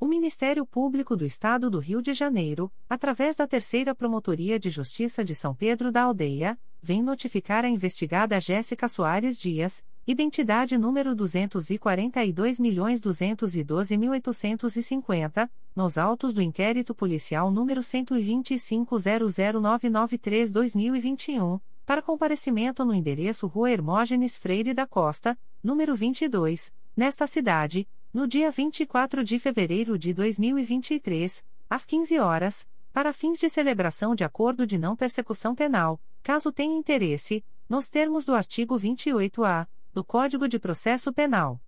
O Ministério Público do Estado do Rio de Janeiro, através da Terceira Promotoria de Justiça de São Pedro da Aldeia, vem notificar a investigada Jéssica Soares Dias, identidade número 242.212.850, nos autos do inquérito policial número 125.00993-2021, para comparecimento no endereço Rua Hermógenes Freire da Costa, número 22, nesta cidade no dia 24 de fevereiro de 2023, às 15 horas, para fins de celebração de acordo de não persecução penal, caso tenha interesse, nos termos do artigo 28-A do Código de Processo Penal.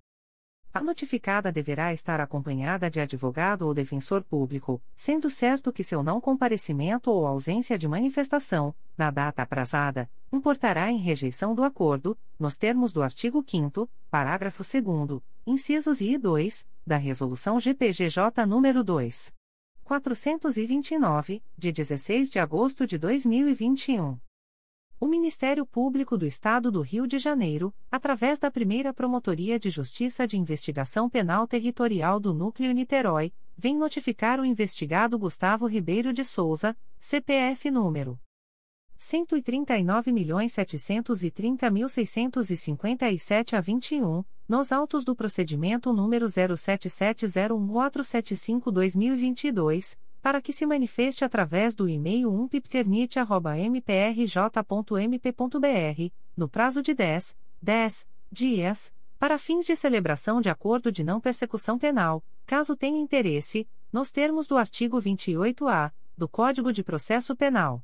A notificada deverá estar acompanhada de advogado ou defensor público, sendo certo que seu não comparecimento ou ausência de manifestação, na data aprazada, importará em rejeição do acordo, nos termos do artigo 5 parágrafo 2 incisos I e 2, da Resolução GPGJ nº 2. 429, de 16 de agosto de 2021. O Ministério Público do Estado do Rio de Janeiro, através da primeira Promotoria de Justiça de Investigação Penal Territorial do Núcleo Niterói, vem notificar o investigado Gustavo Ribeiro de Souza, CPF número 139.730.657 a 21, nos autos do procedimento número 07701475-2022 para que se manifeste através do e-mail umpipternit.mprj.mp.br, no prazo de 10, 10 dias, para fins de celebração de acordo de não persecução penal, caso tenha interesse, nos termos do artigo 28-A do Código de Processo Penal.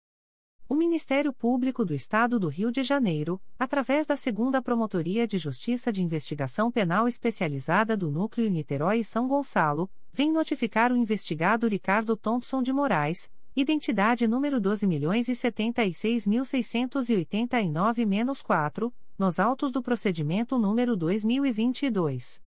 O Ministério Público do Estado do Rio de Janeiro, através da Segunda Promotoria de Justiça de Investigação Penal Especializada do Núcleo Niterói e São Gonçalo, vem notificar o investigado Ricardo Thompson de Moraes, identidade número 12.076.689-4, nos autos do procedimento número 2022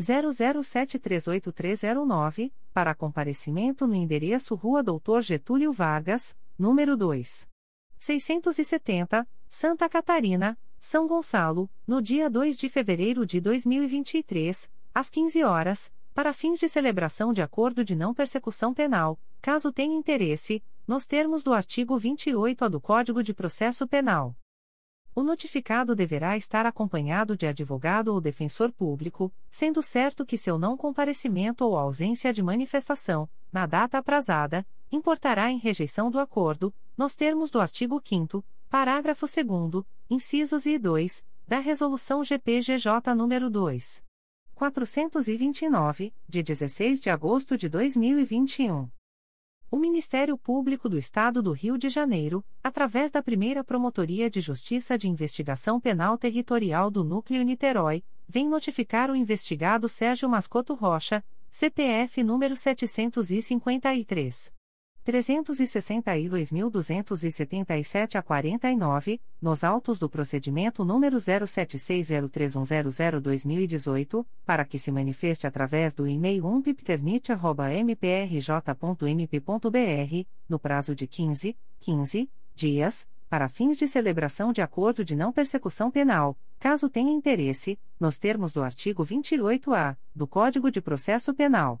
00738309, para comparecimento no endereço Rua Doutor Getúlio Vargas, número 2. 670, Santa Catarina, São Gonçalo, no dia 2 de fevereiro de 2023, às 15 horas, para fins de celebração de acordo de não persecução penal, caso tenha interesse, nos termos do artigo 28-A do Código de Processo Penal. O notificado deverá estar acompanhado de advogado ou defensor público, sendo certo que seu não comparecimento ou ausência de manifestação, na data aprazada, importará em rejeição do acordo, nos termos do artigo 5 parágrafo 2 incisos e 2, da Resolução GPGJ nº 2. 429, de 16 de agosto de 2021. O Ministério Público do Estado do Rio de Janeiro, através da primeira Promotoria de Justiça de Investigação Penal Territorial do Núcleo Niterói, vem notificar o investigado Sérgio Mascoto Rocha, CPF número 753. 362.277 a 49, nos autos do procedimento número 07603100-2018, para que se manifeste através do e-mail umpipternit.mprj.mp.br, no prazo de 15, 15 dias, para fins de celebração de acordo de não persecução penal, caso tenha interesse, nos termos do artigo 28-A do Código de Processo Penal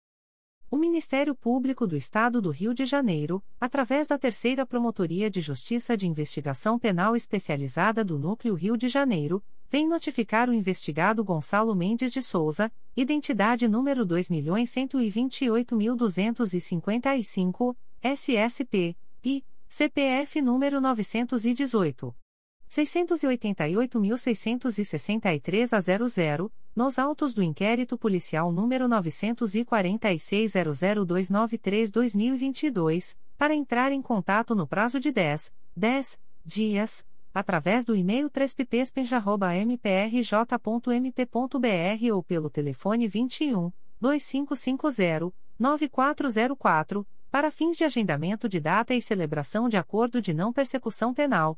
O Ministério Público do Estado do Rio de Janeiro, através da Terceira Promotoria de Justiça de Investigação Penal Especializada do Núcleo Rio de Janeiro, vem notificar o investigado Gonçalo Mendes de Souza, identidade número 2.128.255, SSP, e CPF número 918. 688.663 a 00, nos autos do inquérito policial número 946.00293-2022, para entrar em contato no prazo de 10, 10 dias, através do e-mail 3ppespenja.mprj.mp.br ou pelo telefone 21 2550 9404 para fins de agendamento de data e celebração de acordo de não persecução penal,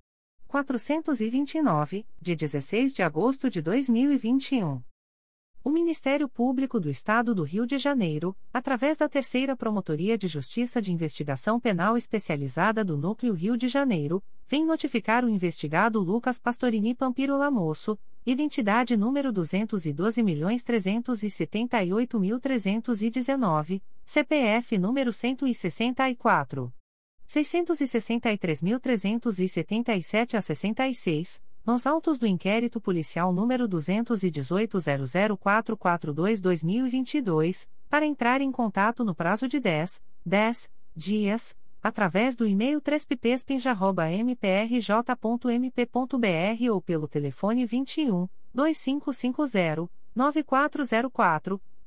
429, de 16 de agosto de 2021. O Ministério Público do Estado do Rio de Janeiro, através da Terceira Promotoria de Justiça de Investigação Penal Especializada do Núcleo Rio de Janeiro, vem notificar o investigado Lucas Pastorini Pampiro Lamosso, identidade número 212.278.319, CPF número 164. 663.377 a 66, nos autos do inquérito policial número 218.00442-2022, para entrar em contato no prazo de 10, 10 dias, através do e-mail 3ppespinja.mprj.mp.br ou pelo telefone 21 2550 9404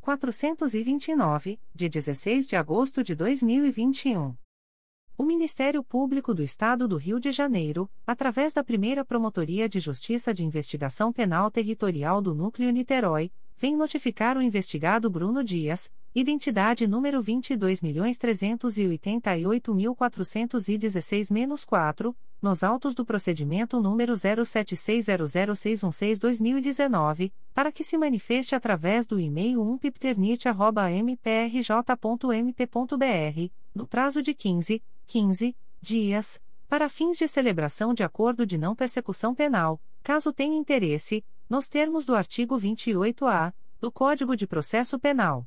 429, de 16 de agosto de 2021. O Ministério Público do Estado do Rio de Janeiro, através da primeira Promotoria de Justiça de Investigação Penal Territorial do Núcleo Niterói, vem notificar o investigado Bruno Dias, identidade número 22.388.416-4, nos autos do procedimento número 07600616-2019, para que se manifeste através do e-mail umpipternit.mprj.mp.br, no prazo de 15, 15 dias, para fins de celebração de acordo de não persecução penal, caso tenha interesse, nos termos do artigo 28-A do Código de Processo Penal.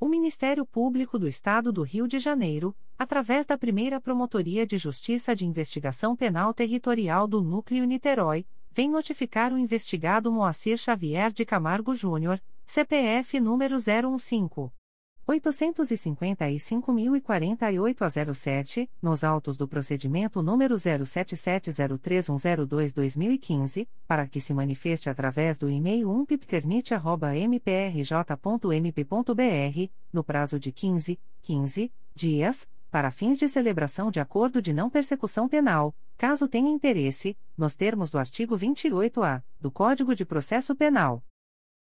O Ministério Público do Estado do Rio de Janeiro, através da primeira Promotoria de Justiça de Investigação Penal Territorial do Núcleo Niterói, vem notificar o investigado Moacir Xavier de Camargo Júnior, CPF número 015. 855.048 a 07, nos autos do procedimento número 07703102-2015, para que se manifeste através do e-mail umpipternit.mprj.mp.br, no prazo de 15, 15 dias, para fins de celebração de acordo de não persecução penal, caso tenha interesse, nos termos do artigo 28-A do Código de Processo Penal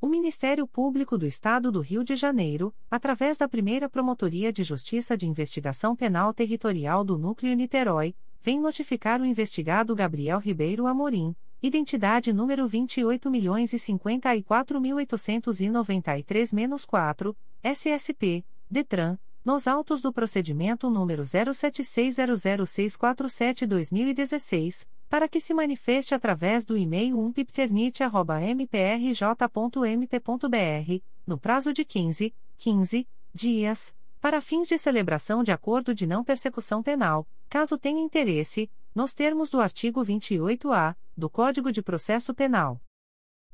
O Ministério Público do Estado do Rio de Janeiro, através da primeira Promotoria de Justiça de Investigação Penal Territorial do Núcleo Niterói, vem notificar o investigado Gabriel Ribeiro Amorim, identidade número 28.054.893-4, SSP, DETRAN, nos autos do procedimento número 07600647-2016 para que se manifeste através do e-mail umpipternit.mprj.mp.br, no prazo de 15, 15 dias, para fins de celebração de acordo de não persecução penal, caso tenha interesse, nos termos do artigo 28-A do Código de Processo Penal.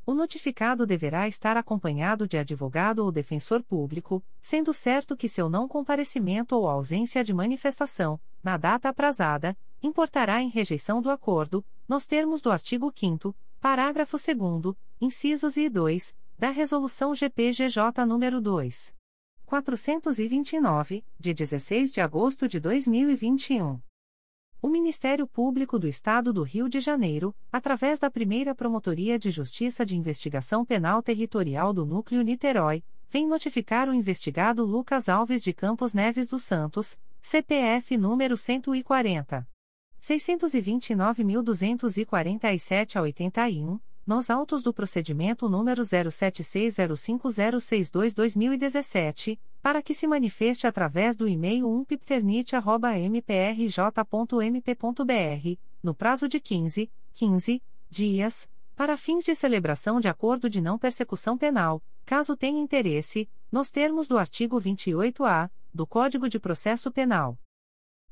O notificado deverá estar acompanhado de advogado ou defensor público, sendo certo que seu não comparecimento ou ausência de manifestação, na data aprazada, importará em rejeição do acordo, nos termos do artigo 5 parágrafo 2 incisos e 2, da Resolução GPGJ nº 2. 429, de 16 de agosto de 2021. O Ministério Público do Estado do Rio de Janeiro, através da primeira Promotoria de Justiça de Investigação Penal Territorial do Núcleo Niterói, vem notificar o investigado Lucas Alves de Campos Neves dos Santos, CPF número 140. 629.247 a 81, nos autos do procedimento número 07605062-2017, para que se manifeste através do e-mail umpipternit.mprj.mp.br, no prazo de 15, 15 dias, para fins de celebração de acordo de não persecução penal, caso tenha interesse, nos termos do artigo 28-A do Código de Processo Penal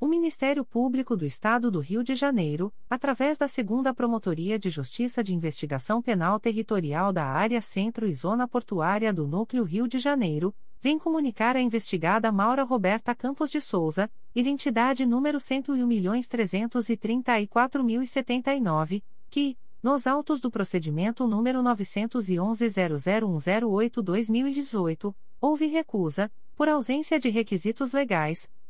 O Ministério Público do Estado do Rio de Janeiro, através da Segunda Promotoria de Justiça de Investigação Penal Territorial da Área Centro e Zona Portuária do Núcleo Rio de Janeiro, vem comunicar a investigada Maura Roberta Campos de Souza, identidade número 101.334.079, que, nos autos do procedimento número 911-00108-2018, houve recusa, por ausência de requisitos legais,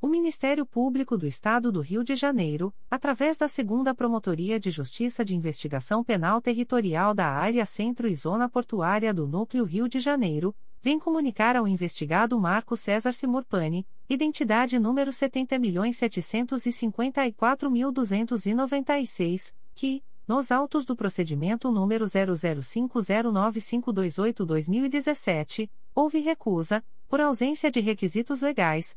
O Ministério Público do Estado do Rio de Janeiro, através da Segunda Promotoria de Justiça de Investigação Penal Territorial da Área Centro e Zona Portuária do Núcleo Rio de Janeiro, vem comunicar ao investigado Marco César Simurpani, identidade número 70.754.296, que, nos autos do procedimento número 00509528-2017, houve recusa, por ausência de requisitos legais,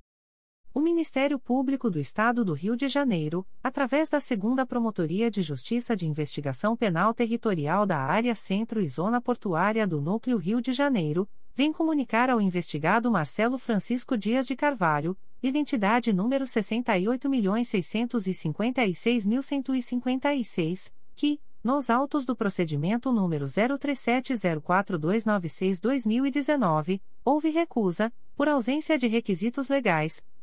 O Ministério Público do Estado do Rio de Janeiro, através da Segunda Promotoria de Justiça de Investigação Penal Territorial da Área Centro e Zona Portuária do Núcleo Rio de Janeiro, vem comunicar ao investigado Marcelo Francisco Dias de Carvalho, identidade número 68.656.156, que, nos autos do procedimento número 03704296-2019, houve recusa, por ausência de requisitos legais,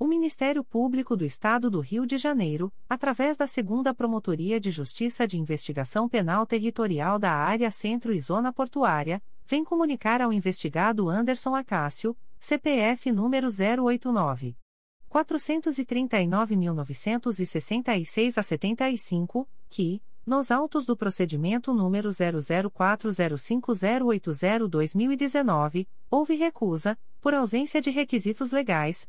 O Ministério Público do Estado do Rio de Janeiro, através da Segunda Promotoria de Justiça de Investigação Penal Territorial da Área Centro e Zona Portuária, vem comunicar ao investigado Anderson Acácio, CPF número 089. 439.966 a 75, que, nos autos do procedimento número 00405080-2019, houve recusa, por ausência de requisitos legais,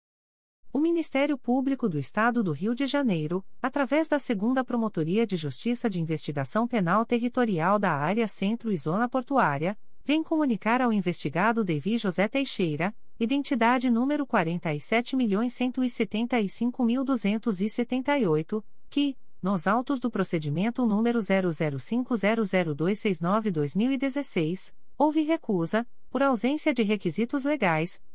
O Ministério Público do Estado do Rio de Janeiro, através da Segunda Promotoria de Justiça de Investigação Penal Territorial da Área Centro e Zona Portuária, vem comunicar ao investigado Devi José Teixeira, identidade número 47.175.278, que, nos autos do procedimento número 00500269-2016, houve recusa, por ausência de requisitos legais,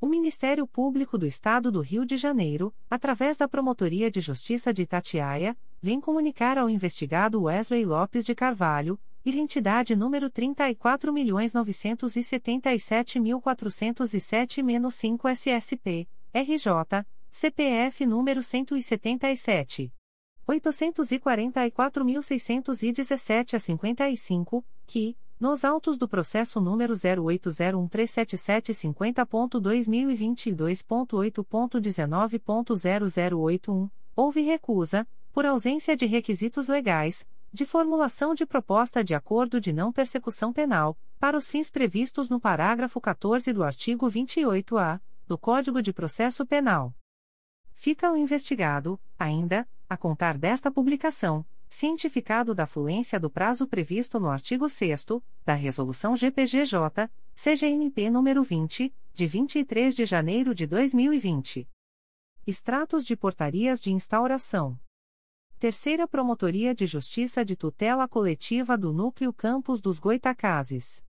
O Ministério Público do Estado do Rio de Janeiro, através da Promotoria de Justiça de Itatiaia, vem comunicar ao investigado Wesley Lopes de Carvalho, identidade número 34.977.407-5 SSP, RJ, CPF número 177. 844.617 a 55, que, nos autos do processo número 080137750.2022.8.19.0081, houve recusa, por ausência de requisitos legais, de formulação de proposta de acordo de não persecução penal, para os fins previstos no parágrafo 14 do artigo 28-A do Código de Processo Penal. Fica o investigado, ainda, a contar desta publicação, cientificado da fluência do prazo previsto no artigo 6 da Resolução GPGJ, CGNP nº 20, de 23 de janeiro de 2020. Extratos de portarias de instauração. Terceira Promotoria de Justiça de Tutela Coletiva do Núcleo Campos dos Goitacazes.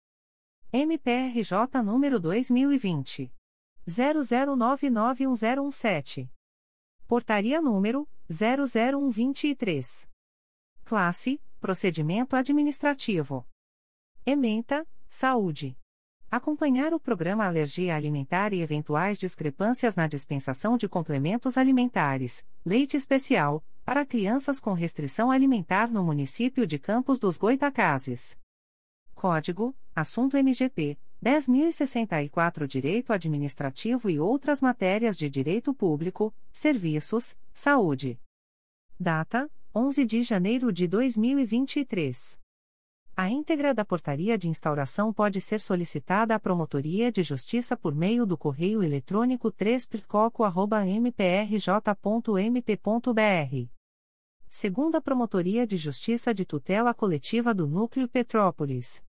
MPRJ número 2020 00991017. Portaria número 00123. Classe: Procedimento administrativo. Ementa: Saúde. Acompanhar o programa Alergia Alimentar e eventuais discrepâncias na dispensação de complementos alimentares, leite especial, para crianças com restrição alimentar no município de Campos dos Goitacazes. Código: Assunto MGP 10.064 Direito Administrativo e outras matérias de direito público, serviços, saúde. Data: 11 de janeiro de 2023. A íntegra da portaria de instauração pode ser solicitada à Promotoria de Justiça por meio do correio eletrônico 3picoco.mprj.mp.br. Segunda Promotoria de Justiça de Tutela Coletiva do Núcleo Petrópolis.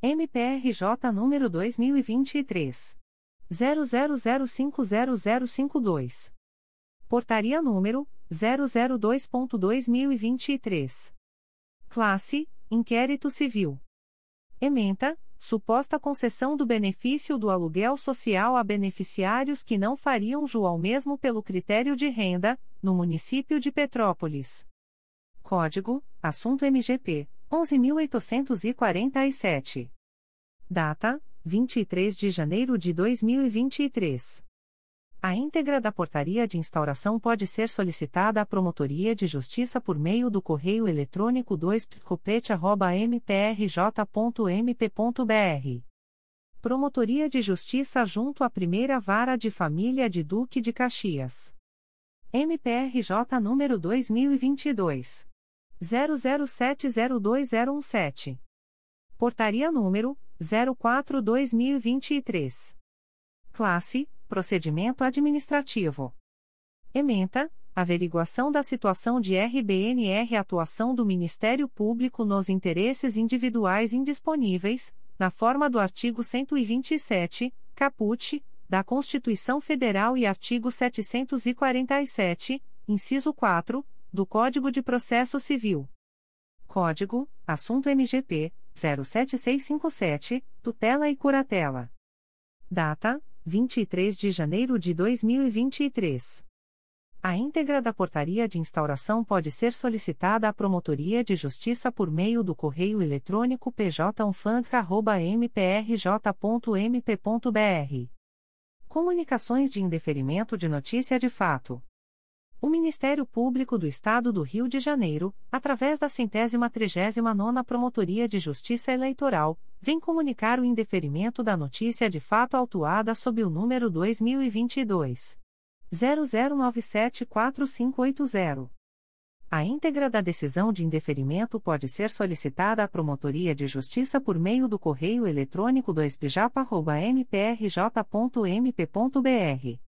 MPRJ número 2023. 00050052. Portaria número 002.2023. Classe Inquérito Civil. Ementa: suposta concessão do benefício do aluguel social a beneficiários que não fariam jus ao mesmo pelo critério de renda, no município de Petrópolis. Código: Assunto MGP 11847. Data: 23 de janeiro de 2023. A íntegra da portaria de instauração pode ser solicitada à Promotoria de Justiça por meio do correio eletrônico 2picopete.mprj.mp.br. Promotoria de Justiça junto à Primeira Vara de Família de Duque de Caxias. MPRJ número 2022. 00702017. Portaria número 04-2023. Classe Procedimento Administrativo. Ementa: Averiguação da situação de RBNR Atuação do Ministério Público nos interesses individuais indisponíveis, na forma do artigo 127, caput, da Constituição Federal e artigo 747, inciso 4, do Código de Processo Civil. Código: Assunto MGP 07657, tutela e curatela. Data: 23 de janeiro de 2023. A íntegra da portaria de instauração pode ser solicitada à Promotoria de Justiça por meio do correio eletrônico pjunfanca.mprj.mp.br. Comunicações de indeferimento de notícia de fato. O Ministério Público do Estado do Rio de Janeiro, através da centésima trigésima nona Promotoria de Justiça Eleitoral, vem comunicar o indeferimento da notícia de fato autuada sob o número 2022. 00974580. A íntegra da decisão de indeferimento pode ser solicitada à Promotoria de Justiça por meio do correio eletrônico 2pjapa.mprj.mp.br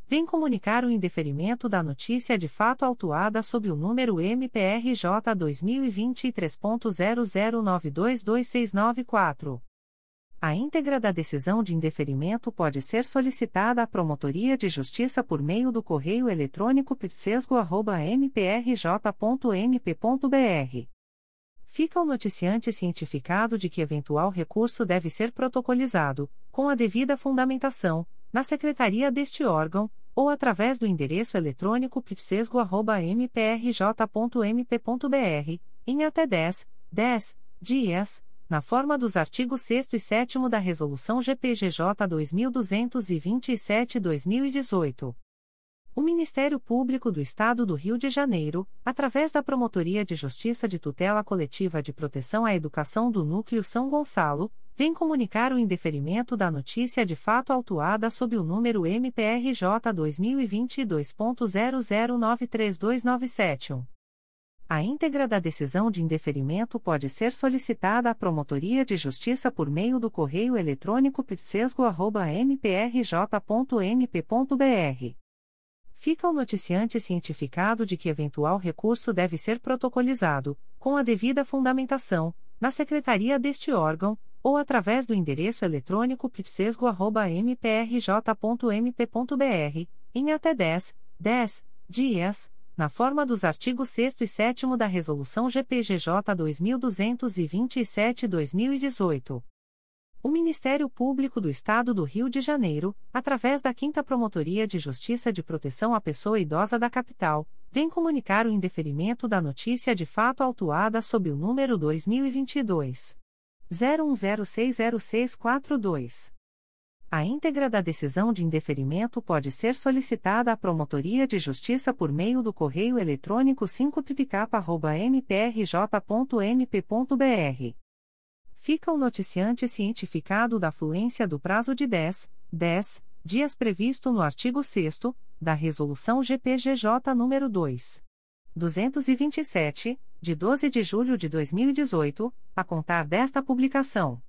vem comunicar o indeferimento da notícia de fato autuada sob o número MPRJ 2023.00922694. A íntegra da decisão de indeferimento pode ser solicitada à Promotoria de Justiça por meio do correio eletrônico pitsesgo.mprj.mp.br. Fica o noticiante cientificado de que eventual recurso deve ser protocolizado, com a devida fundamentação, na secretaria deste órgão, ou através do endereço eletrônico pitsesgo.mprj.mp.br, em até 10, 10 dias, na forma dos artigos 6 e 7 da Resolução GPGJ 2227-2018. O Ministério Público do Estado do Rio de Janeiro, através da Promotoria de Justiça de Tutela Coletiva de Proteção à Educação do Núcleo São Gonçalo, vem comunicar o indeferimento da notícia de fato autuada sob o número MPRJ 2022.00932971. A íntegra da decisão de indeferimento pode ser solicitada à Promotoria de Justiça por meio do correio eletrônico pitsesgo.mprj.mp.br fica o noticiante cientificado de que eventual recurso deve ser protocolizado, com a devida fundamentação, na secretaria deste órgão, ou através do endereço eletrônico pitsesgo.mprj.mp.br, em até 10, 10 dias, na forma dos artigos 6 e 7 da Resolução GPGJ 2227-2018. O Ministério Público do Estado do Rio de Janeiro, através da 5 Promotoria de Justiça de Proteção à Pessoa Idosa da Capital, vem comunicar o indeferimento da notícia de fato autuada sob o número 2022 01060642. A íntegra da decisão de indeferimento pode ser solicitada à Promotoria de Justiça por meio do correio eletrônico 5pipicapa.mprj.mp.br fica o noticiante cientificado da fluência do prazo de 10, 10 dias previsto no artigo 6 da Resolução GPGJ nº 2. 227, de 12 de julho de 2018, a contar desta publicação.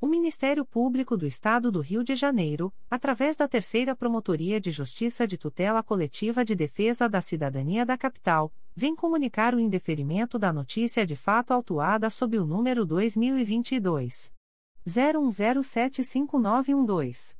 O Ministério Público do Estado do Rio de Janeiro, através da Terceira Promotoria de Justiça de Tutela Coletiva de Defesa da Cidadania da Capital, vem comunicar o indeferimento da notícia de fato autuada sob o número 2022 01075912.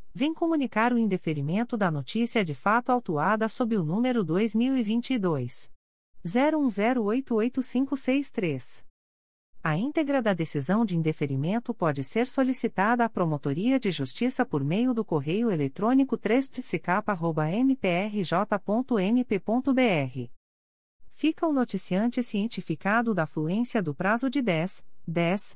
vem comunicar o indeferimento da notícia de fato autuada sob o número 2022 01088563. A íntegra da decisão de indeferimento pode ser solicitada à Promotoria de Justiça por meio do correio eletrônico 3psicapa.mprj.mp.br. Fica o noticiante cientificado da fluência do prazo de 10, 10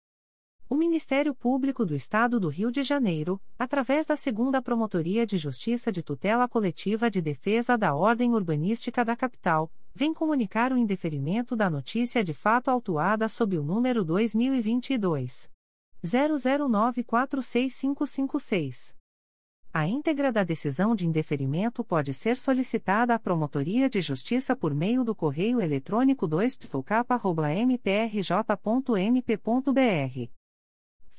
O Ministério Público do Estado do Rio de Janeiro, através da Segunda Promotoria de Justiça de Tutela Coletiva de Defesa da Ordem Urbanística da Capital, vem comunicar o indeferimento da notícia de fato autuada sob o número 2022 00946556. A íntegra da decisão de indeferimento pode ser solicitada à Promotoria de Justiça por meio do correio eletrônico 2 mprj.mp.br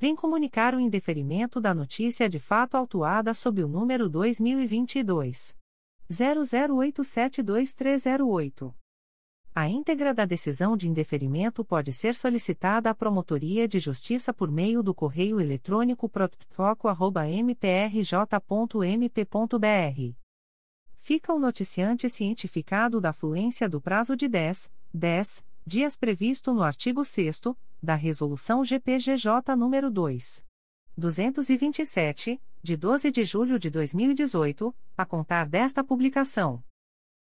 vem comunicar o indeferimento da notícia de fato autuada sob o número 2022 00872308. A íntegra da decisão de indeferimento pode ser solicitada à Promotoria de Justiça por meio do correio eletrônico protfoco.mprj.mp.br fica o noticiante cientificado da fluência do prazo de 10, 10 dias previsto no artigo 6 da Resolução GPGJ nº 2. 227, de 12 de julho de 2018, a contar desta publicação.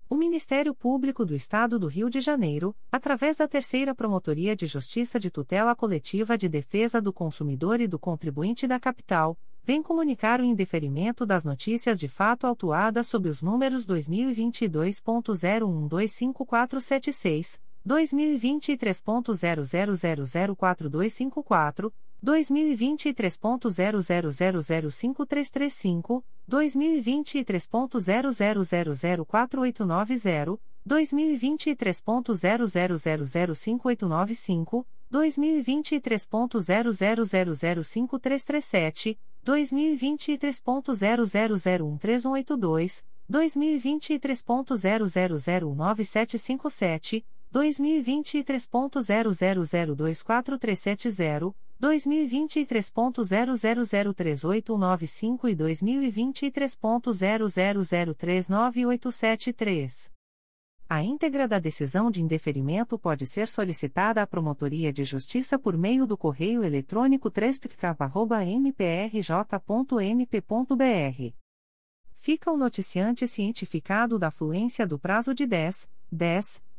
O Ministério Público do Estado do Rio de Janeiro, através da Terceira Promotoria de Justiça de Tutela Coletiva de Defesa do Consumidor e do Contribuinte da Capital, vem comunicar o indeferimento das notícias de fato autuadas sob os números 2022.01254776, 2023.00004254, 2023.00005335, 2023.00004890, 2023.00005895, 2023.00005337, 2023.00013182, 2023.00019757, 2023.00024370, 2023.00038995 e 2023.00039873. A íntegra da decisão de indeferimento pode ser solicitada à Promotoria de Justiça por meio do correio eletrônico 3 Fica o noticiante cientificado da fluência do prazo de 10, 10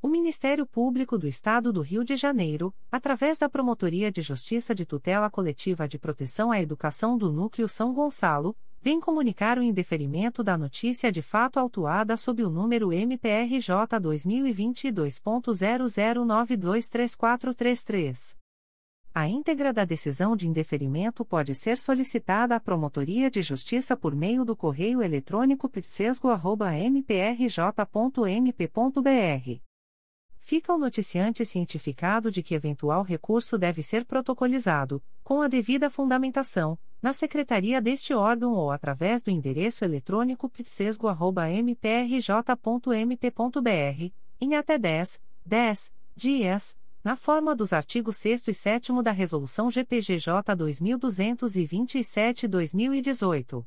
O Ministério Público do Estado do Rio de Janeiro, através da Promotoria de Justiça de Tutela Coletiva de Proteção à Educação do Núcleo São Gonçalo, vem comunicar o indeferimento da notícia de fato autuada sob o número MPRJ 2022.00923433. A íntegra da decisão de indeferimento pode ser solicitada à Promotoria de Justiça por meio do correio eletrônico pitsesgo.mprj.mp.br. Fica o noticiante cientificado de que eventual recurso deve ser protocolizado, com a devida fundamentação, na secretaria deste órgão ou através do endereço eletrônico pitsesgo.mprj.mp.br, em até 10, 10 dias, na forma dos artigos 6 e 7 da Resolução GPGJ 2227-2018.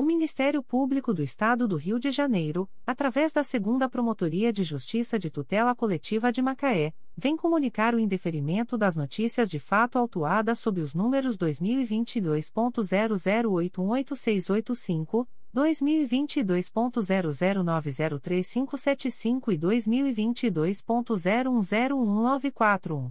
O Ministério Público do Estado do Rio de Janeiro, através da Segunda Promotoria de Justiça de Tutela Coletiva de Macaé, vem comunicar o indeferimento das notícias de fato autuadas sob os números 2022.00818685, 2022.00903575 e 2022.01011941.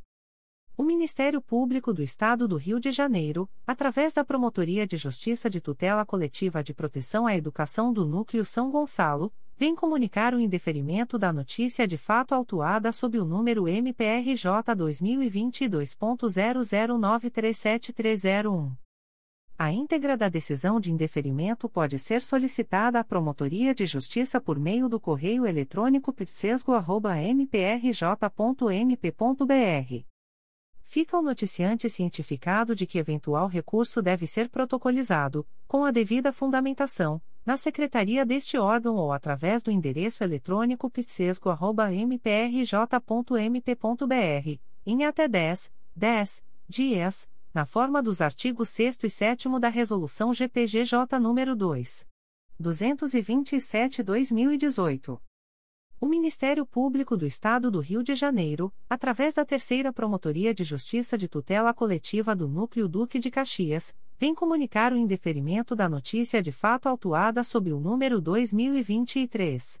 O Ministério Público do Estado do Rio de Janeiro, através da Promotoria de Justiça de Tutela Coletiva de Proteção à Educação do Núcleo São Gonçalo, vem comunicar o indeferimento da notícia de fato autuada sob o número MPRJ 2022.00937301. A íntegra da decisão de indeferimento pode ser solicitada à Promotoria de Justiça por meio do correio eletrônico pitsesgo.mprj.mp.br fica o noticiante cientificado de que eventual recurso deve ser protocolizado, com a devida fundamentação, na secretaria deste órgão ou através do endereço eletrônico pitsesco.mprj.mp.br, em até 10, 10 dias, na forma dos artigos 6 e 7 da Resolução GPGJ nº 2. 227-2018. O Ministério Público do Estado do Rio de Janeiro, através da Terceira Promotoria de Justiça de Tutela Coletiva do Núcleo Duque de Caxias, vem comunicar o indeferimento da notícia de fato autuada sob o número 2023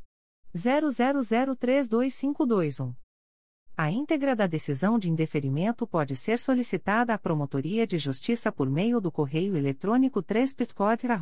00032521. A íntegra da decisão de indeferimento pode ser solicitada à Promotoria de Justiça por meio do correio eletrônico 3 mprj.mp.br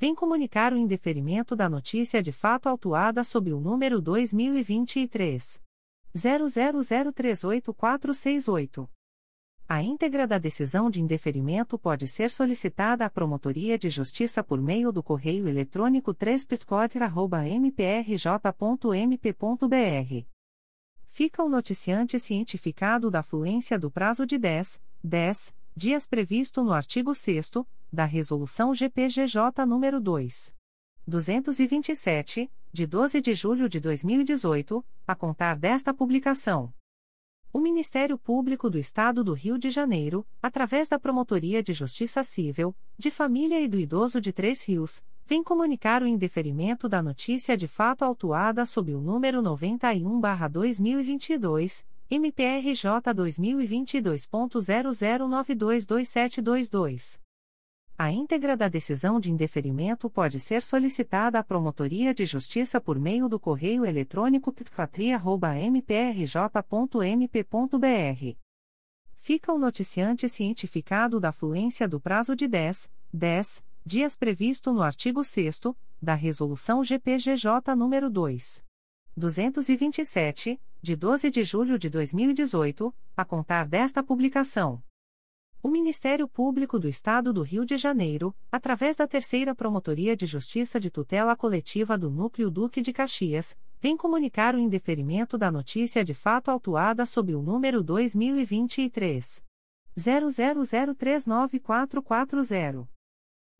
vem comunicar o indeferimento da notícia de fato autuada sob o número 2023 00038468. A íntegra da decisão de indeferimento pode ser solicitada à Promotoria de Justiça por meio do correio eletrônico 3 mprj.mp.br. Fica o noticiante cientificado da fluência do prazo de 10, 10 dias previsto no artigo 6 da Resolução GPGJ nº 2. 227, de 12 de julho de 2018, a contar desta publicação. O Ministério Público do Estado do Rio de Janeiro, através da Promotoria de Justiça Civil, de Família e do Idoso de Três Rios, vem comunicar o indeferimento da notícia de fato autuada sob o número 91-2022, MPRJ 2022.00922722. A íntegra da decisão de indeferimento pode ser solicitada à Promotoria de Justiça por meio do correio eletrônico ptfatria.mprj.mp.br. Fica o noticiante cientificado da fluência do prazo de 10, 10 dias previsto no artigo 6 da Resolução GPGJ nº 2. 227, de 12 de julho de 2018, a contar desta publicação. O Ministério Público do Estado do Rio de Janeiro, através da Terceira Promotoria de Justiça de Tutela Coletiva do Núcleo Duque de Caxias, vem comunicar o indeferimento da notícia de fato autuada sob o número 2023 00039440.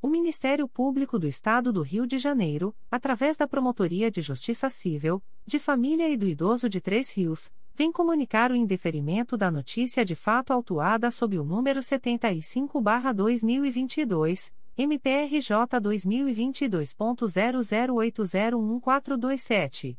O Ministério Público do Estado do Rio de Janeiro, através da Promotoria de Justiça Civil, de Família e do Idoso de Três Rios, vem comunicar o indeferimento da notícia de fato autuada sob o número 75-2022, MPRJ 2022.00801427.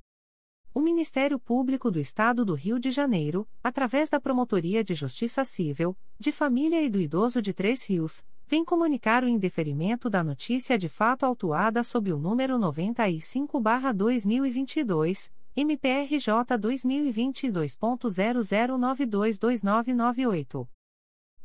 O Ministério Público do Estado do Rio de Janeiro, através da Promotoria de Justiça Civil, de Família e do Idoso de Três Rios, vem comunicar o indeferimento da notícia de fato autuada sob o número 95-2022, MPRJ 2022.00922998.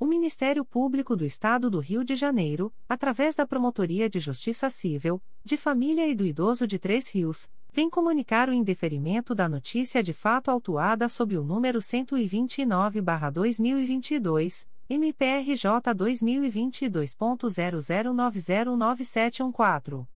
O Ministério Público do Estado do Rio de Janeiro, através da Promotoria de Justiça Civil, de Família e do Idoso de Três Rios, vem comunicar o indeferimento da notícia de fato autuada sob o número 129-2022, MPRJ 2022.00909714.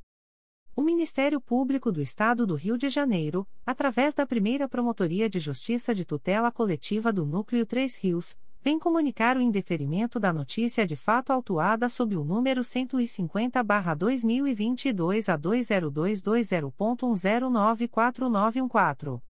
O Ministério Público do Estado do Rio de Janeiro, através da primeira Promotoria de Justiça de Tutela Coletiva do Núcleo Três Rios, vem comunicar o indeferimento da notícia de fato autuada sob o número 150-2022 a 20220.1094914.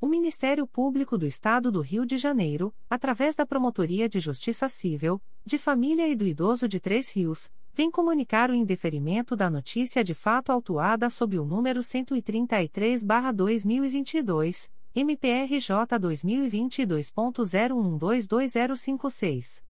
O Ministério Público do Estado do Rio de Janeiro, através da Promotoria de Justiça Civil, de Família e do Idoso de Três Rios, vem comunicar o indeferimento da notícia de fato autuada sob o número 133-2022, MPRJ 2022.01220056.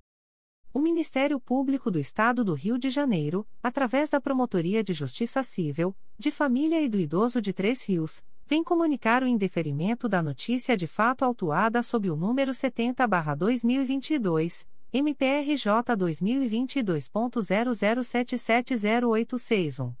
O Ministério Público do Estado do Rio de Janeiro, através da Promotoria de Justiça Civil, de Família e do Idoso de Três Rios, vem comunicar o indeferimento da notícia de fato autuada sob o número 70-2022, MPRJ 2022.00770861.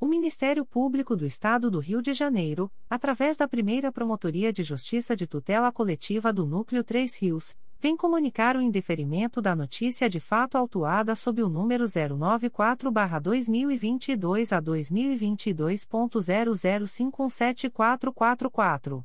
O Ministério Público do Estado do Rio de Janeiro, através da primeira Promotoria de Justiça de Tutela Coletiva do Núcleo 3 Rios, vem comunicar o indeferimento da notícia de fato autuada sob o número 094-2022 a 2022.00517444.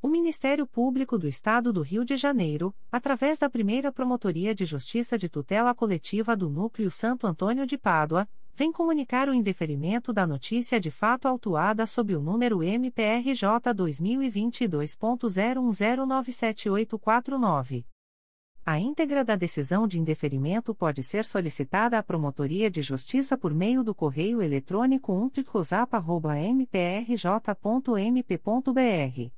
O Ministério Público do Estado do Rio de Janeiro, através da primeira Promotoria de Justiça de Tutela Coletiva do Núcleo Santo Antônio de Pádua, vem comunicar o indeferimento da notícia de fato autuada sob o número MPRJ 2022.01097849. A íntegra da decisão de indeferimento pode ser solicitada à Promotoria de Justiça por meio do correio eletrônico umplicosap.mprj.mp.br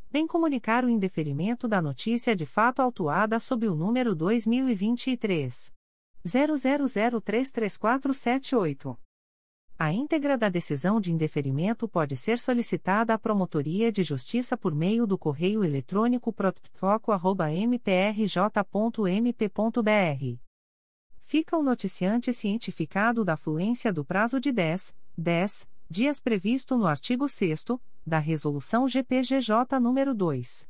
vem comunicar o indeferimento da notícia de fato autuada sob o número 2023 00033478. A íntegra da decisão de indeferimento pode ser solicitada à Promotoria de Justiça por meio do correio eletrônico protfoco.mprj.mp.br. Fica o noticiante cientificado da fluência do prazo de 10, 10 dias previsto no artigo 6 da Resolução GPGJ nº 2.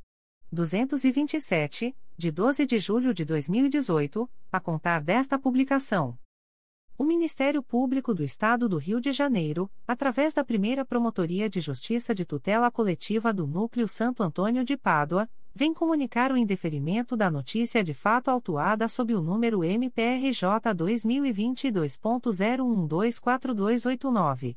227, de 12 de julho de 2018, a contar desta publicação. O Ministério Público do Estado do Rio de Janeiro, através da primeira Promotoria de Justiça de Tutela Coletiva do Núcleo Santo Antônio de Pádua, vem comunicar o indeferimento da notícia de fato autuada sob o número MPRJ 2022.01124289.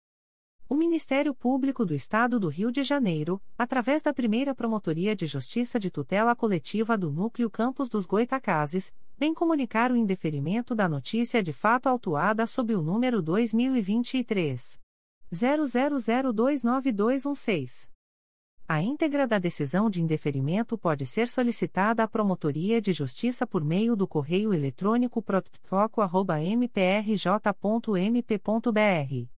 O Ministério Público do Estado do Rio de Janeiro, através da primeira Promotoria de Justiça de Tutela Coletiva do Núcleo Campos dos Goitacazes, vem comunicar o indeferimento da notícia de fato autuada sob o número 2023. 00029216. A íntegra da decisão de indeferimento pode ser solicitada à Promotoria de Justiça por meio do correio eletrônico protfoco.mprj.mp.br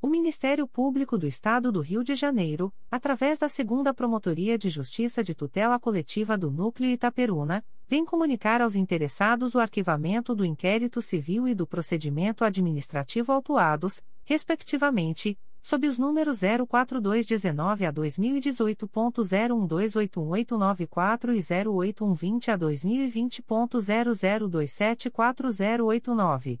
O Ministério Público do Estado do Rio de Janeiro, através da Segunda Promotoria de Justiça de Tutela Coletiva do Núcleo Itaperuna, vem comunicar aos interessados o arquivamento do inquérito civil e do procedimento administrativo autuados, respectivamente, sob os números 04219 a 2018.01281894 e 08120 a 2020.00274089.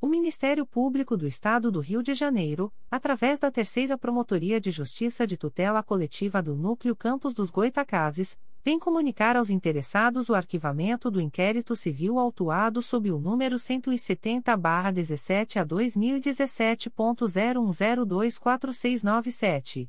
O Ministério Público do Estado do Rio de Janeiro, através da Terceira Promotoria de Justiça de Tutela Coletiva do Núcleo Campos dos Goitacazes, vem comunicar aos interessados o arquivamento do inquérito civil autuado sob o número 170-17 a 2017.01024697.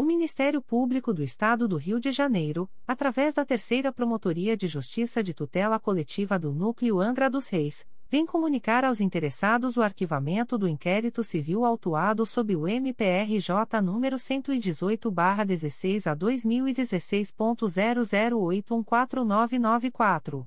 O Ministério Público do Estado do Rio de Janeiro, através da Terceira Promotoria de Justiça de Tutela Coletiva do Núcleo Angra dos Reis, vem comunicar aos interessados o arquivamento do inquérito civil autuado sob o MPRJ número 118/16 a 2016.00814994.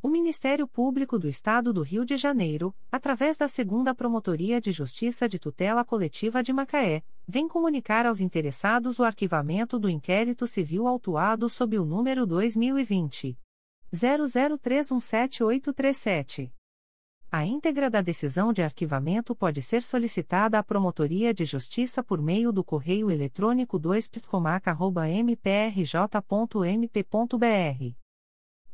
O Ministério Público do Estado do Rio de Janeiro, através da Segunda Promotoria de Justiça de Tutela Coletiva de Macaé, vem comunicar aos interessados o arquivamento do inquérito civil autuado sob o número 2020 00317837. A íntegra da decisão de arquivamento pode ser solicitada à Promotoria de Justiça por meio do correio eletrônico 2ptcomac.mprj.mp.br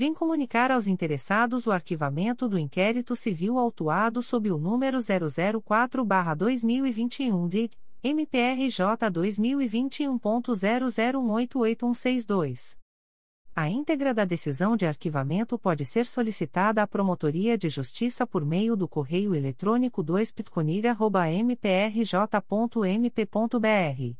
vem comunicar aos interessados o arquivamento do inquérito civil autuado sob o número 004-2021 de MPRJ 2021.00188162. A íntegra da decisão de arquivamento pode ser solicitada à Promotoria de Justiça por meio do correio eletrônico 2pitconig.mprj.mp.br.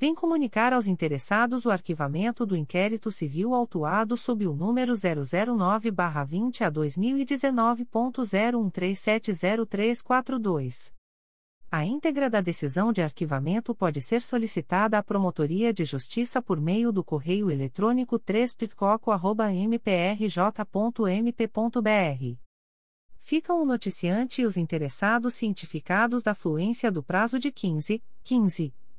vem comunicar aos interessados o arquivamento do inquérito civil autuado sob o número 009-20 a 2019.01370342. A íntegra da decisão de arquivamento pode ser solicitada à Promotoria de Justiça por meio do correio eletrônico 3 mprj.mp.br. Ficam o noticiante e os interessados cientificados da fluência do prazo de 15, 15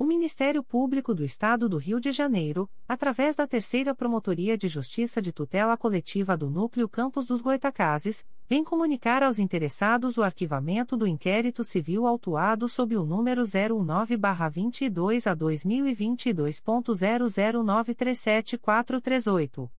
O Ministério Público do Estado do Rio de Janeiro, através da Terceira Promotoria de Justiça de Tutela Coletiva do Núcleo Campos dos Goitacazes, vem comunicar aos interessados o arquivamento do inquérito civil autuado sob o número 09-22 a 2022.00937438.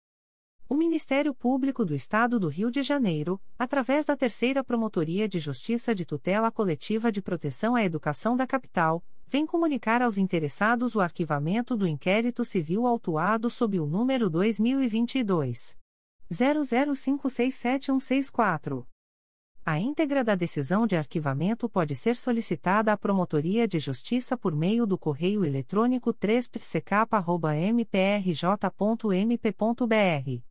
O Ministério Público do Estado do Rio de Janeiro, através da Terceira Promotoria de Justiça de Tutela Coletiva de Proteção à Educação da Capital, vem comunicar aos interessados o arquivamento do inquérito civil autuado sob o número 2022 00567164. A íntegra da decisão de arquivamento pode ser solicitada à Promotoria de Justiça por meio do correio eletrônico 3psecap.mprj.mp.br.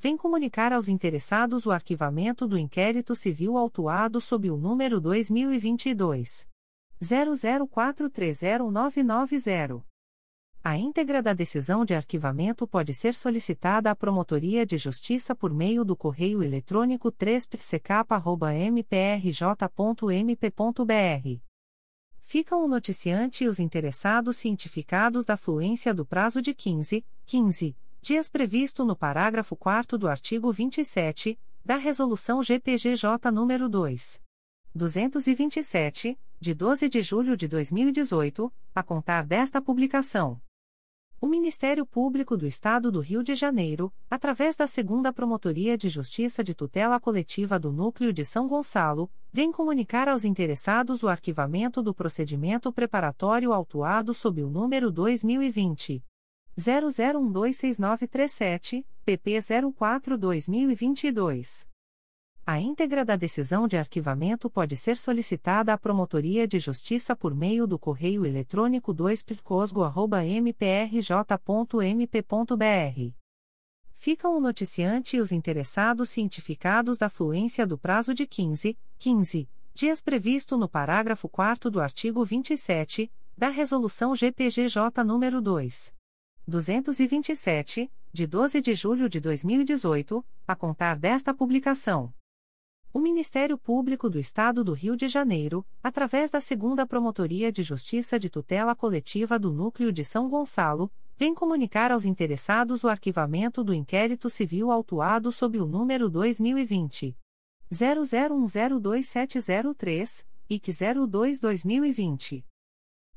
vem comunicar aos interessados o arquivamento do inquérito civil autuado sob o número 2022 00430990. A íntegra da decisão de arquivamento pode ser solicitada à Promotoria de Justiça por meio do correio eletrônico 3psecap.mprj.mp.br. Ficam o noticiante e os interessados cientificados da fluência do prazo de 15, 15 dias previsto no parágrafo 4 do artigo 27 da Resolução GPGJ nº 2. 227, de 12 de julho de 2018, a contar desta publicação. O Ministério Público do Estado do Rio de Janeiro, através da Segunda Promotoria de Justiça de Tutela Coletiva do Núcleo de São Gonçalo, vem comunicar aos interessados o arquivamento do procedimento preparatório autuado sob o número 2020 00126937, PP 04-2022. A íntegra da decisão de arquivamento pode ser solicitada à Promotoria de Justiça por meio do correio eletrônico 2picosgo.mprj.mp.br. Ficam o noticiante e os interessados cientificados da fluência do prazo de 15, 15 dias previsto no parágrafo 4 do artigo 27 da Resolução GPGJ nº 2. 227, de 12 de julho de 2018, a contar desta publicação. O Ministério Público do Estado do Rio de Janeiro, através da Segunda Promotoria de Justiça de Tutela Coletiva do Núcleo de São Gonçalo, vem comunicar aos interessados o arquivamento do inquérito civil autuado sob o número 2020 00102703 e 02-2020.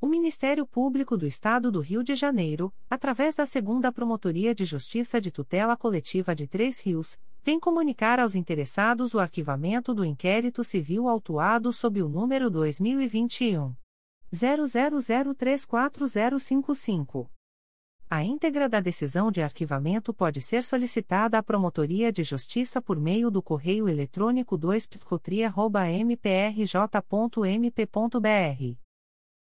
O Ministério Público do Estado do Rio de Janeiro, através da Segunda Promotoria de Justiça de Tutela Coletiva de Três Rios, vem comunicar aos interessados o arquivamento do inquérito civil autuado sob o número 2021 00034055. A íntegra da decisão de arquivamento pode ser solicitada à Promotoria de Justiça por meio do correio eletrônico 2picotria.mprj.mp.br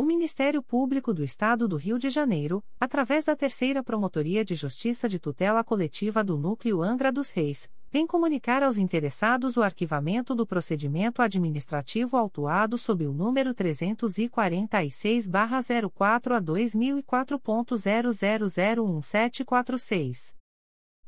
O Ministério Público do Estado do Rio de Janeiro, através da Terceira Promotoria de Justiça de Tutela Coletiva do Núcleo Angra dos Reis, vem comunicar aos interessados o arquivamento do procedimento administrativo autuado sob o número 346-04 a 2004.00011746.